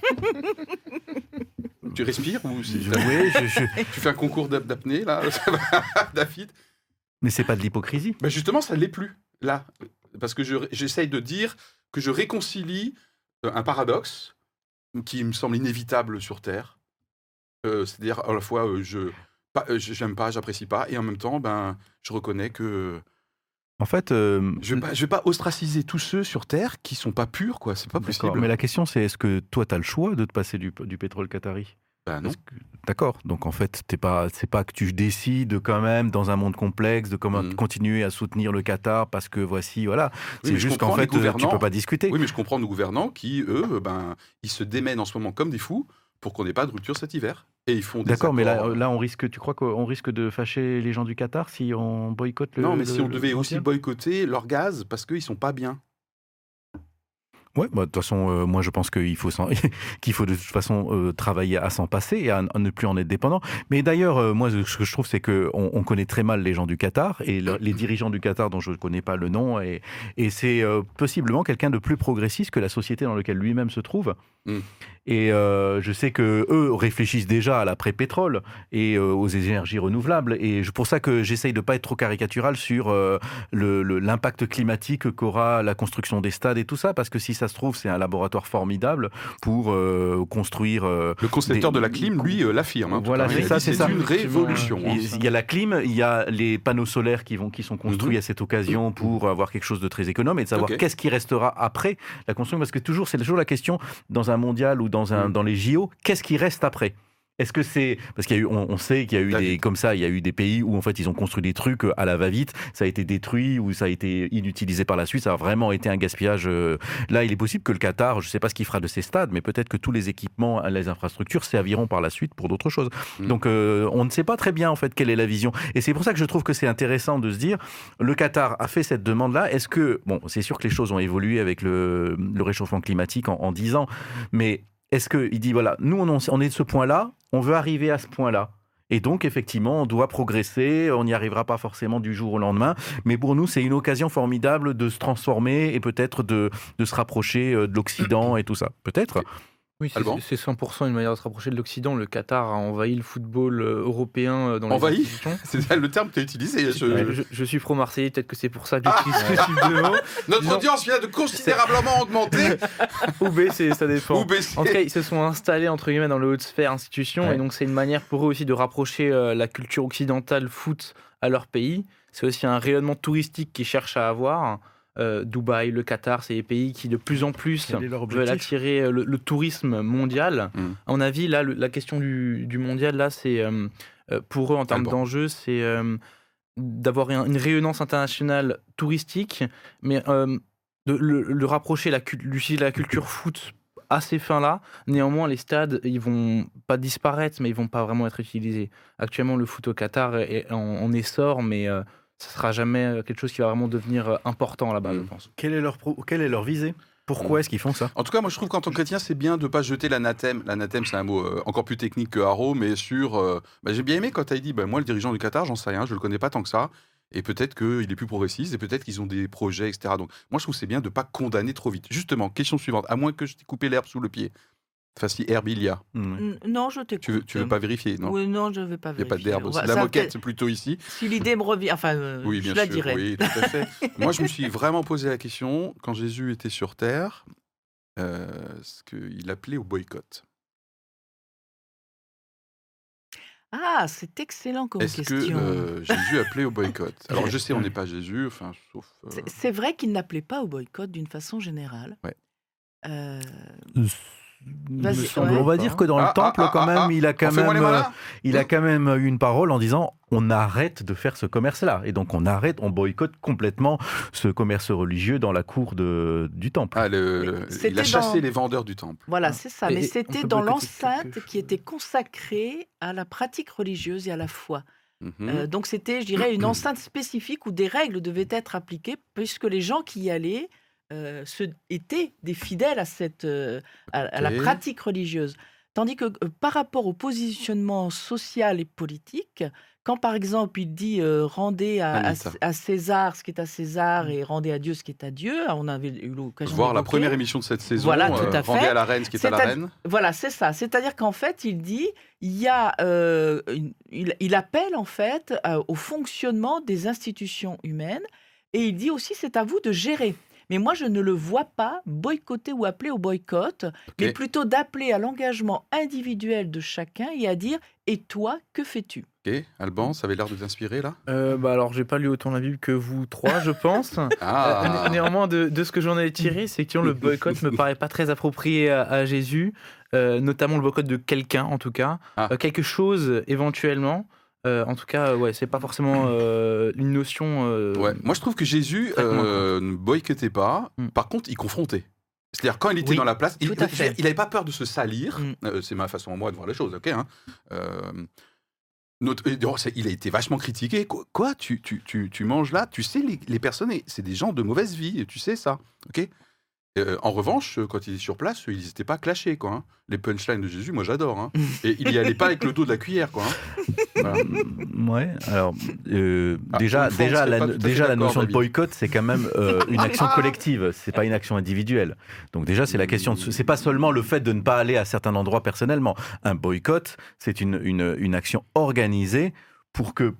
tu respires ou c'est- oui, je- je- tu fais un concours d'ap- d'apnée là, David? Mais c'est pas de l'hypocrisie. ben justement, ça ne l'est plus, là. Parce que je- j'essaye de dire que je réconcilie euh, un paradoxe qui me semble inévitable sur Terre. Euh, C'est-à-dire, à la fois, euh, je euh, je- j'aime pas, j'apprécie pas, et en même temps, ben, je reconnais que En fait, euh, je ne vais, pas- je vais pas ostraciser tous ceux sur Terre qui sont pas purs, quoi. C'est pas possible. Mais la question, c'est est-ce que toi, tu as le choix de te passer du, du pétrole qatari? Non. Que- D'accord. Donc en fait, t'es pas, c'est pas que tu décides quand même dans un monde complexe de comment Mhm. continuer à soutenir le Qatar parce que voici, voilà. Oui, c'est juste qu'en fait, euh, tu peux pas discuter. Oui, mais je comprends nos gouvernants qui, eux, ben, ils se démènent en ce moment comme des fous pour qu'on n'ait pas de rupture cet hiver. Et ils font D'accord, mais là, là, on risque. Tu crois qu'on risque de fâcher les gens du Qatar si on boycotte le Non, mais si on devait aussi boycotter leur gaz parce qu'ils sont pas bien. Ouais, bah, de toute façon, euh, moi je pense qu'il faut, qu'il faut de toute façon euh, travailler à s'en passer et à, à ne plus en être dépendant. Mais d'ailleurs, euh, moi ce que je trouve, c'est que on, on connaît très mal les gens du Qatar et le- les dirigeants du Qatar dont je ne connais pas le nom. Et, et c'est possiblement quelqu'un de plus progressiste que la société dans laquelle lui-même se trouve. Mm. Et je sais que eux réfléchissent déjà à l'après-pétrole et aux énergies renouvelables. Et c'est pour ça que j'essaye de pas être trop caricatural sur le- le- l'impact climatique qu'aura la construction des stades et tout ça, parce que si ça se trouve, c'est un laboratoire formidable pour euh, construire. euh, Le concepteur Des- de la clim, lui, euh, l'affirme. hein, Voilà, c'est Il ça, dit, c'est ça. une révolution. hein. il y a la clim, il y a les panneaux solaires qui, vont, qui sont construits Mhm. à cette occasion pour avoir quelque chose de très économe et de savoir qu'est-ce qui restera après la construction. Parce que toujours, c'est toujours la question dans un mondial ou dans, un, Mhm. dans les JO, qu'est-ce qui reste après? Est-ce que c'est parce qu'il y a eu, on, on sait qu'il y a eu des comme ça, il y a eu des pays où en fait ils ont construit des trucs à la va-vite, ça a été détruit ou ça a été inutilisé par la suite, ça a vraiment été un gaspillage. euh. Là, il est possible que le Qatar, je ne sais pas ce qu'il fera de ses stades, mais peut-être que tous les équipements, les infrastructures serviront par la suite pour d'autres choses. Mm. Donc euh, on ne sait pas très bien en fait quelle est la vision. Et c'est pour ça que je trouve que c'est intéressant de se dire, le Qatar a fait cette demande-là. Est-ce que bon, c'est sûr que les choses ont évolué avec le, le réchauffement climatique en, en 10 ans, mais est-ce qu'il dit voilà, nous on, on est de ce point-là, on veut arriver à ce point-là. Et donc, effectivement, on doit progresser, on n'y arrivera pas forcément du jour au lendemain, mais pour nous, c'est une occasion formidable de se transformer et peut-être de, de se rapprocher euh, de l'Occident et tout ça. Peut-être. Oui, c'est Alban c'est 100% une manière de se rapprocher de l'Occident. Le Qatar a envahi le football euh, européen euh, dans les Envahi institutions. C'est le terme que tu as utilisé. je- Ouais, Je, je suis pro-Marseillais, peut-être que c'est pour ça que Ah. j'utilise ce de mots. Notre Disons- audience vient de considérablement augmenter Ou baisser, ça dépend. ou baisser. En tout cas, ils se sont installés entre guillemets dans le haute sphère institution Ouais. et donc c'est une manière pour eux aussi de rapprocher euh, la culture occidentale foot à leur pays. C'est aussi un rayonnement touristique qu'ils cherchent à avoir. Euh, Dubaï, le Qatar, c'est des pays qui de plus en plus veulent attirer euh, le, le tourisme mondial. Mm. À mon avis, là, le- la question du, du mondial, là, c'est euh, pour eux en termes d'enjeux, c'est euh, d'avoir un- une rayonnance internationale touristique, mais euh, de le, le rapprocher, la, l'utiliser la culture foot à ces fins-là. Néanmoins, les stades, ils vont pas disparaître, mais ils vont pas vraiment être utilisés. Actuellement, le foot au Qatar est en, en essor, mais euh, ça sera jamais euh, quelque chose qui va vraiment devenir euh, important là-bas, je Mm. pense. Quelle est leur, pro- quelle est leur visée? Pourquoi Mm. est-ce qu'ils font ça? En tout cas, moi je trouve qu'en tant que chrétien, c'est bien de ne pas jeter l'anathème. L'anathème, c'est un mot euh, encore plus technique que haro, mais sur. euh, bah, J'ai bien aimé quand tu as dit bah, moi, le dirigeant du Qatar, j'en sais rien, je le connais pas tant que ça. Et peut-être qu'il est plus progressiste, et peut-être qu'ils ont des projets, etc. Donc, moi, je trouve que c'est bien de ne pas condamner trop vite. Justement, question suivante, à moins que je t'ai coupé l'herbe sous le pied. Enfin, si herbe il y a. Mm. N- Non, je t'écoute. Tu veux, tu veux pas vérifier, non? Oui, non, je ne vais pas Il n'y a vérifier. pas d'herbe. C'est la moquette plutôt ici. Si l'idée me revient, enfin, euh, Oui, bien je la sûr. dirai. Oui, tout à fait. Moi, je me suis vraiment posé la question, quand Jésus était sur terre, euh, ce qu'il appelait au boycott. Ah, c'est excellent comme Est-ce que question. euh, Jésus appelait au boycott? Alors, je sais, on n'est pas Jésus, enfin, sauf. euh, C'est- C'est vrai qu'il n'appelait pas au boycott d'une façon générale. Ouais. Euh, semble-. On va dire que dans Ah, le temple, ah, quand ah, même, ah, il a quand même, euh, il a quand même eu une parole en disant on arrête de faire ce commerce-là et donc on arrête, on boycotte complètement ce commerce religieux dans la cour de, du temple. Ah, le- le- il c'était a chassé dans- les vendeurs du temple. voilà, Ah. c'est ça. Et- Mais c'était dans l'enceinte qui était consacrée à la pratique religieuse et à la foi. Mhm. Euh, donc c'était, je dirais, une enceinte spécifique où des règles devaient être appliquées, puisque les gens qui y allaient euh, se- étaient des fidèles à, cette, euh, à, à la pratique religieuse. Tandis que euh, par rapport au positionnement social et politique, quand par exemple il dit rendez à, César ce qui est à César et rendez à Dieu ce qui est à Dieu, on avait eu l'occasion Voir la première émission de cette saison, Voilà, tout à Rendez fait. à la reine ce qui est à la reine. Voilà, c'est ça. C'est-à-dire qu'en fait, il dit, il y a, une- il, il appelle en fait au fonctionnement des institutions humaines, et il dit aussi, c'est à vous de gérer. Mais moi, je ne le vois pas boycotter ou appeler au boycott, mais plutôt d'appeler à l'engagement individuel de chacun et à dire, et toi, que fais-tu? Ok, Alban, ça avait l'air de t'inspirer là? Euh, bah alors, j'ai pas lu autant la Bible que vous trois, je pense. Ah Euh, né- néanmoins, de, de ce que j'en ai tiré, c'est que le boycott me paraît pas très approprié à, à Jésus, euh, notamment le boycott de quelqu'un, en tout cas. Ah. Euh, quelque chose, éventuellement. Euh, en tout cas, ouais, c'est pas forcément euh, une notion. euh, Ouais. Moi, je trouve que Jésus euh, ne boycottait pas. Mm. Par contre, il confrontait. C'est-à-dire, quand il était Oui, dans la place, il n'avait pas peur de se salir. Mm. Euh, c'est ma façon à moi de voir les choses, ok hein. Euh, notre- il a été vachement critiqué. Quoi, quoi, tu, tu, tu, tu manges là Tu sais, les, les personnes, c'est des gens de mauvaise vie, tu sais ça, ok Euh, en revanche, quand il est sur place, ils n'étaient pas clashés, quoi. hein. Les punchlines de Jésus, moi j'adore. hein. Et il y allait pas avec le dos de la cuillère, quoi. hein. Voilà. Ouais, alors euh, Ah, déjà, déjà, la, déjà la notion de boycott, c'est quand même euh, une action collective, c'est pas une action individuelle. Donc déjà, c'est la question, de, c'est pas seulement le fait de ne pas aller à certains endroits personnellement. Un boycott, c'est une, une, une action organisée pour que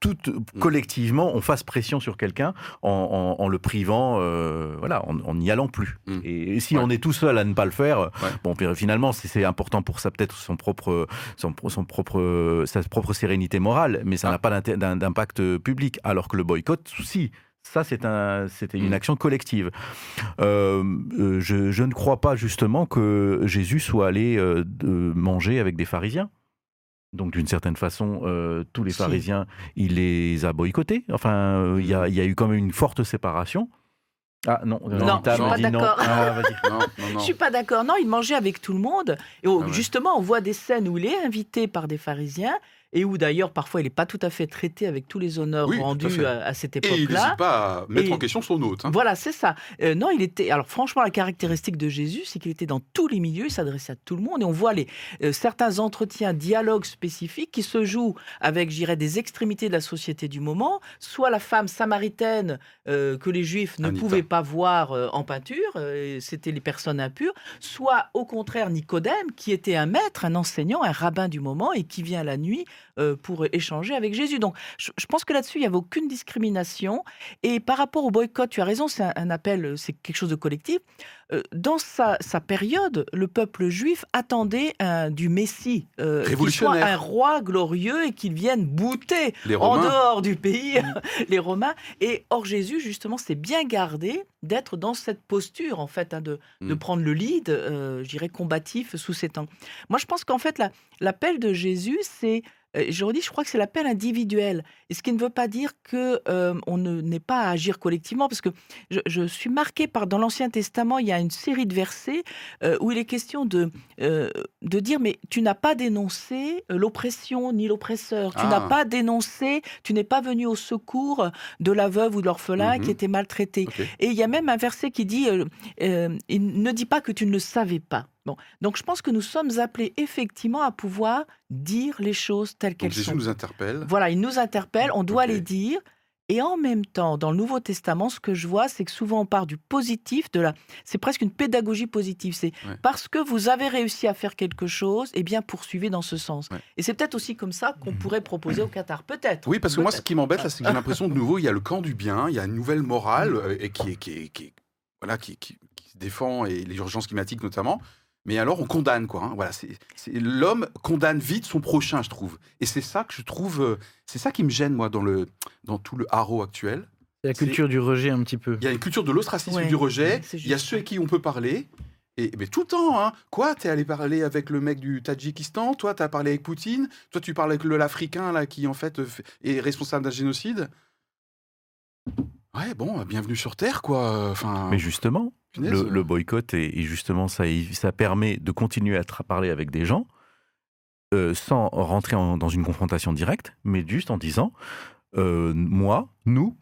tout Mm. collectivement, on fasse pression sur quelqu'un en, en- en le privant, euh, voilà, en n'y allant plus. Mm. Et, et si Ouais. on est tout seul à ne pas le faire, Ouais. bon, finalement, c'est important pour ça, peut-être son propre, son, son propre, sa propre sérénité morale, mais ça Ah. n'a pas d'impact public. Alors que le boycott, si. Ça, c'est un, une Mm. action collective. Euh, euh, je, je ne crois pas justement que Jésus soit allé euh, manger avec des pharisiens. Donc, d'une certaine façon, euh, tous les Si. pharisiens, il les a boycottés. Enfin, euh, il y, a, il y a eu quand même une forte séparation. Ah non, Non, Anita je suis pas non. d'accord. Ah. Non, non, non. Je suis pas d'accord. Non, il mangeait avec tout le monde. Et oh, Ah ouais. justement, on voit des scènes où il est invité par des pharisiens et où d'ailleurs parfois il n'est pas tout à fait traité avec tous les honneurs Oui, rendus fait. à, à cette Et il époque-là. n'hésite pas à mettre Et- en question son hôte. hein. Voilà, c'est ça. Euh, non, il était. Alors, franchement, la caractéristique de Jésus, c'est qu'il était dans tous les milieux, il s'adressait à tout le monde. Et on voit les, euh, certains entretiens, dialogues spécifiques qui se jouent avec, je dirais, des extrémités de la société du moment. Soit la femme samaritaine euh, que les Juifs ne Anita. pouvaient pas voir euh, en peinture, euh, c'était les personnes impures, soit au contraire Nicodème, qui était un maître, un enseignant, un rabbin du moment, et qui vient la nuit euh, pour échanger avec Jésus. Donc je, pense que là-dessus, il n'y avait aucune discrimination. Et par rapport au boycott, tu as raison, c'est un, appel, c'est quelque chose de collectif. Euh, Dans sa, sa période, le peuple juif attendait un, du Messie, euh, qu'il soit un roi glorieux et qu'il vienne bouter Les en dehors du pays les Romains. Et or Jésus, justement, s'est bien gardé d'être dans cette posture, en fait, hein, de, de Mm. prendre le lead, euh, je dirais, combatif sous ces temps. Moi, je pense qu'en fait, la- l'appel de Jésus, c'est, euh, je redis, je crois que c'est l'appel individuel. Et ce qui ne veut pas dire que euh, on ne- n'est pas à agir collectivement, parce que je, je suis marqué par, dans l'Ancien Testament, il y a une série de versets euh, où il est question de, euh, de dire, mais tu n'as pas dénoncé euh, l'oppression ni l'oppresseur, tu Ah. n'as pas dénoncé, tu n'es pas venu au secours de la veuve ou de l'orphelin Mhm. qui était maltraité. Et il y a même un verset qui dit euh, il ne dit pas que tu ne le savais pas. Bon, donc je pense que nous sommes appelés effectivement à pouvoir dire les choses telles qu'elles Jésus sont. nous interpelle. Voilà, il nous interpelle, on doit les dire. Et en même temps, dans le Nouveau Testament, ce que je vois, c'est que souvent on part du positif, de la, c'est presque une pédagogie positive. C'est Ouais. parce que vous avez réussi à faire quelque chose, eh bien poursuivez dans ce sens. Ouais. Et c'est peut-être aussi comme ça qu'on pourrait proposer au Qatar, peut-être. Oui, parce que moi, ce qui m'embête, là, c'est que j'ai l'impression de nouveau, il y a le camp du bien, il y a une nouvelle morale et qui, est, qui, est- qui est- voilà, qui, qui- qui se défend et les urgences climatiques notamment. Mais alors, on condamne quoi. hein. Voilà, c'est l'homme condamne vite son prochain, je trouve. Et c'est ça que je trouve, euh, c'est ça qui me gêne moi dans le dans tout le haro actuel. C'est la culture du rejet un petit peu. Il y a une culture de l'ostracisme Ouais, du rejet. Il y a ceux à qui on peut parler. Et mais tout le temps, hein. Quoi T'es allé parler avec le mec du Tadjikistan? Toi, t'as parlé avec Poutine? Toi, tu parles avec l'Africain là qui en fait euh, fait- est responsable d'un génocide? Ouais, bon, bienvenue sur Terre, quoi. Enfin, Mais justement, le, le boycott, et, et justement, ça, ça permet de continuer à parler avec des gens euh, sans rentrer en- dans une confrontation directe, mais juste en disant euh, moi, nous,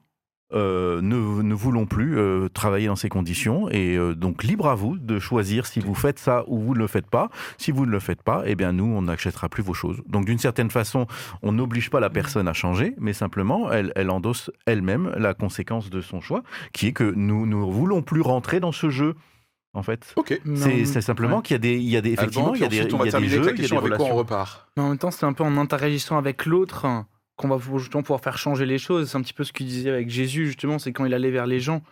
euh, ne, ne voulons plus euh, travailler dans ces conditions, et euh, donc libre à vous de choisir si vous faites ça ou vous ne le faites pas. Si vous ne le faites pas, eh bien nous, on n'achètera plus vos choses. Donc d'une certaine façon, on n'oblige pas la personne à changer, mais simplement, elle, elle endosse elle-même la conséquence de son choix, qui est que nous ne voulons plus rentrer dans ce jeu. En fait, Ok. C'est simplement ouais. qu'il y a des, il y a des, effectivement, Alban, il y a des, il y a des jeux, avec la question avec quoi on repart? Mais en même temps, c'est un peu en interagissant avec l'autre hein, qu'on va justement pouvoir faire changer les choses. C'est un petit peu ce qu'il disait avec Jésus, justement, c'est quand il allait vers les gens.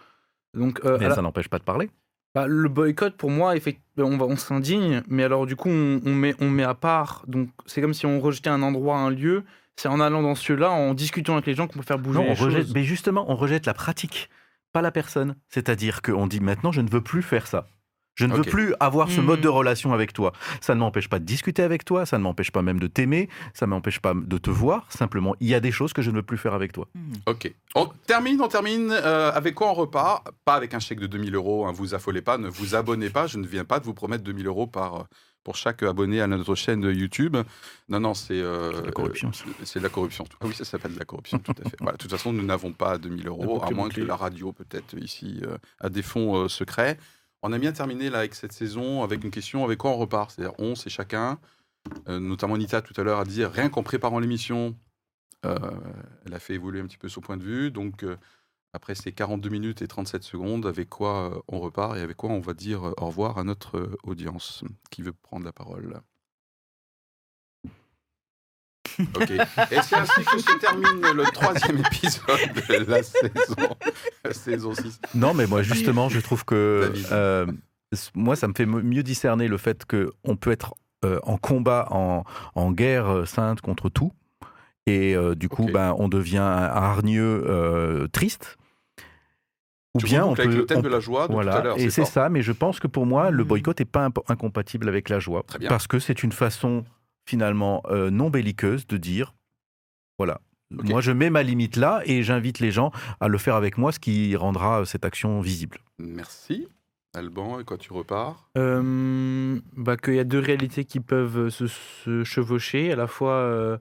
Donc, euh, Mais la- ça n'empêche pas de parler. bah, le boycott, pour moi, effectivement, on, va- on s'indigne, mais alors du coup, on, on met, on met à part. Donc, c'est comme si on rejetait un endroit, un lieu. C'est en allant dans ce lieu-là, en discutant avec les gens qu'on peut faire bouger Non, on les rejette, choses. mais justement, on rejette la pratique, pas la personne. C'est-à-dire qu'on dit maintenant, je ne veux plus faire ça. Je ne veux plus avoir ce mode de relation avec toi. Ça ne m'empêche pas de discuter avec toi, ça ne m'empêche pas même de t'aimer, ça ne m'empêche pas de te voir. Simplement, il y a des choses que je ne veux plus faire avec toi. Hmm. Ok. On termine, on termine. euh, avec quoi on repart? Pas avec un chèque de 2000 euros, hein, vous affolez pas, ne vous abonnez pas. Je ne viens pas de vous promettre 2000 euros par, euh, pour chaque abonné à notre chaîne de YouTube. Non, non, c'est. euh, La corruption. ça. euh, C'est de la corruption. Ah oui, ça s'appelle de la corruption, tout à fait. Voilà, de toute façon, nous n'avons pas 2000 euros, à moins que la radio, peut-être ici, euh, a des fonds euh, secrets. On a bien terminé là avec cette saison avec une question avec quoi on repart? C'est-à-dire, on, c'est chacun. Euh, notamment Nita tout à l'heure a dit rien qu'en préparant l'émission, euh, elle a fait évoluer un petit peu son point de vue. Donc, euh, après ces 42 minutes et 37 secondes, avec quoi on repart et avec quoi on va dire au revoir à notre audience Qui veut prendre la parole? Ok. Et c'est ainsi que se termine le troisième épisode de la saison, la saison 6. Non, mais moi, justement, je trouve que euh, moi, ça me fait mieux discerner le fait qu'on peut être euh, en combat, en, en guerre euh, sainte contre tout. Et euh, du coup, Ok. ben, on devient hargneux, euh, triste. Ou Tu bien on reboucles avec peut. le thème on de la joie de tout à Voilà, l'heure. et c'est ça, mais je pense que pour moi, le Mhm. boycott n'est pas incompatible avec la joie. Très bien. Parce que c'est une façon, finalement, euh, non belliqueuse de dire voilà, moi je mets ma limite là et j'invite les gens à le faire avec moi, ce qui rendra euh, cette action visible. Merci. Alban, et quand tu repars? Euh, bah, qu'il y a deux réalités qui peuvent se, se chevaucher, à la fois euh,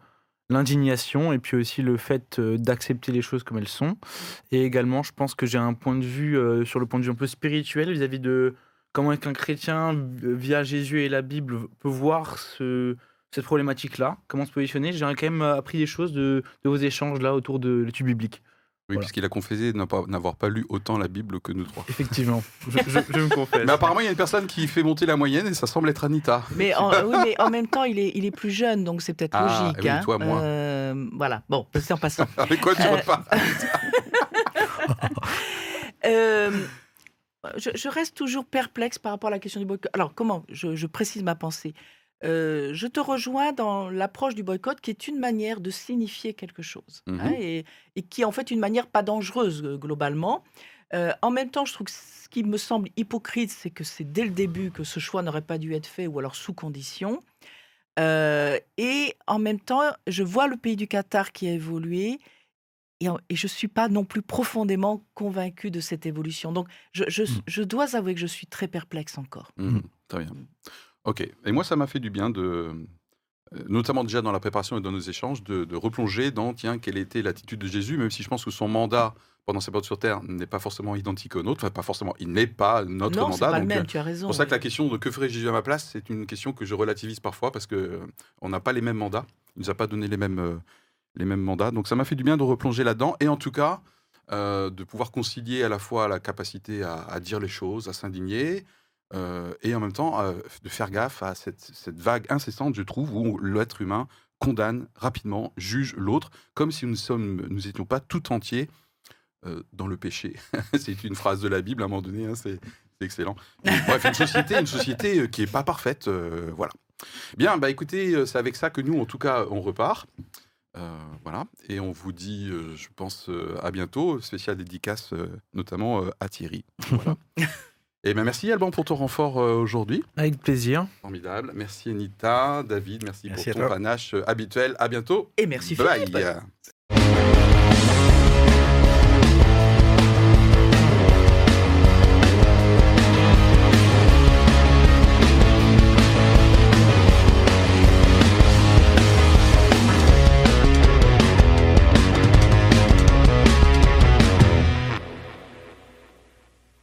l'indignation et puis aussi le fait euh, d'accepter les choses comme elles sont. Et également, je pense que j'ai un point de vue euh, sur le point de vue un peu spirituel vis-à-vis de comment est qu'un chrétien, euh, via Jésus et la Bible, peut voir ce- cette problématique-là, comment se positionner. J'ai quand même appris des choses de, de vos échanges là autour de l'étude biblique. Oui, Voilà. puisqu'il a confessé pas- n'avoir pas lu autant la Bible que nous trois. Effectivement, je, je- je me confesse. Mais apparemment, il y a une personne qui fait monter la moyenne et ça semble être Anita. Mais en, oui, mais en même temps, il est, il est plus jeune, donc c'est peut-être Ah, logique. oui, hein. toi, moins. Euh, voilà. Bon, c'est en passant. Avec quoi tu Euh, repars Euh, je, je reste toujours perplexe par rapport à la question du boycott. Alors, comment je, je précise ma pensée. Euh, je te rejoins dans l'approche du boycott qui est une manière de signifier quelque chose Mhm. hein, et, et qui est en fait une manière pas dangereuse euh, globalement. Euh, en même temps, je trouve que ce qui me semble hypocrite, c'est que c'est dès le début que ce choix n'aurait pas dû être fait ou alors sous condition. Euh, et en même temps, je vois le pays du Qatar qui a évolué et, en- et je ne suis pas non plus profondément convaincu de cette évolution. Donc, je, je- je dois avouer que je suis très perplexe encore. Mhm, Très bien. Ok. Et moi, ça m'a fait du bien de, euh, notamment déjà dans la préparation et dans nos échanges, de, de replonger dans, tiens, quelle était l'attitude de Jésus, même si je pense que son mandat pendant ses portes sur terre n'est pas forcément identique au nôtre. Enfin, pas forcément. Il n'est pas notre non, mandat. pas le donc, même, euh, tu as raison. C'est pour ça que la question de que ferait Jésus à ma place, c'est une question que je relativise parfois parce que euh, on n'a pas les mêmes mandats. Il nous a pas donné les mêmes, les mêmes mandats. Donc ça m'a fait du bien de replonger là-dedans et en tout cas euh, de pouvoir concilier à la fois la capacité à, à dire les choses, à s'indigner et en même temps de faire gaffe à cette, vague incessante, je trouve, où l'être humain condamne rapidement, juge l'autre, comme si nous sommes, nous étions pas tout entiers dans le péché. c'est une phrase de la Bible à un moment donné, hein, c'est excellent. Bref, une société, une société qui est pas parfaite, voilà. Bien, bah écoutez, c'est avec ça que nous, en tout cas, on repart. Voilà, et on vous dit, je pense, à bientôt. Spécial dédicace, notamment à Thierry. Voilà. et ben merci Alban pour ton renfort euh, aujourd'hui. Avec plaisir. Formidable. Merci Anita, David, merci, pour ton toi. panache euh, habituel. À bientôt. Et merci Bye. Philippe. bye.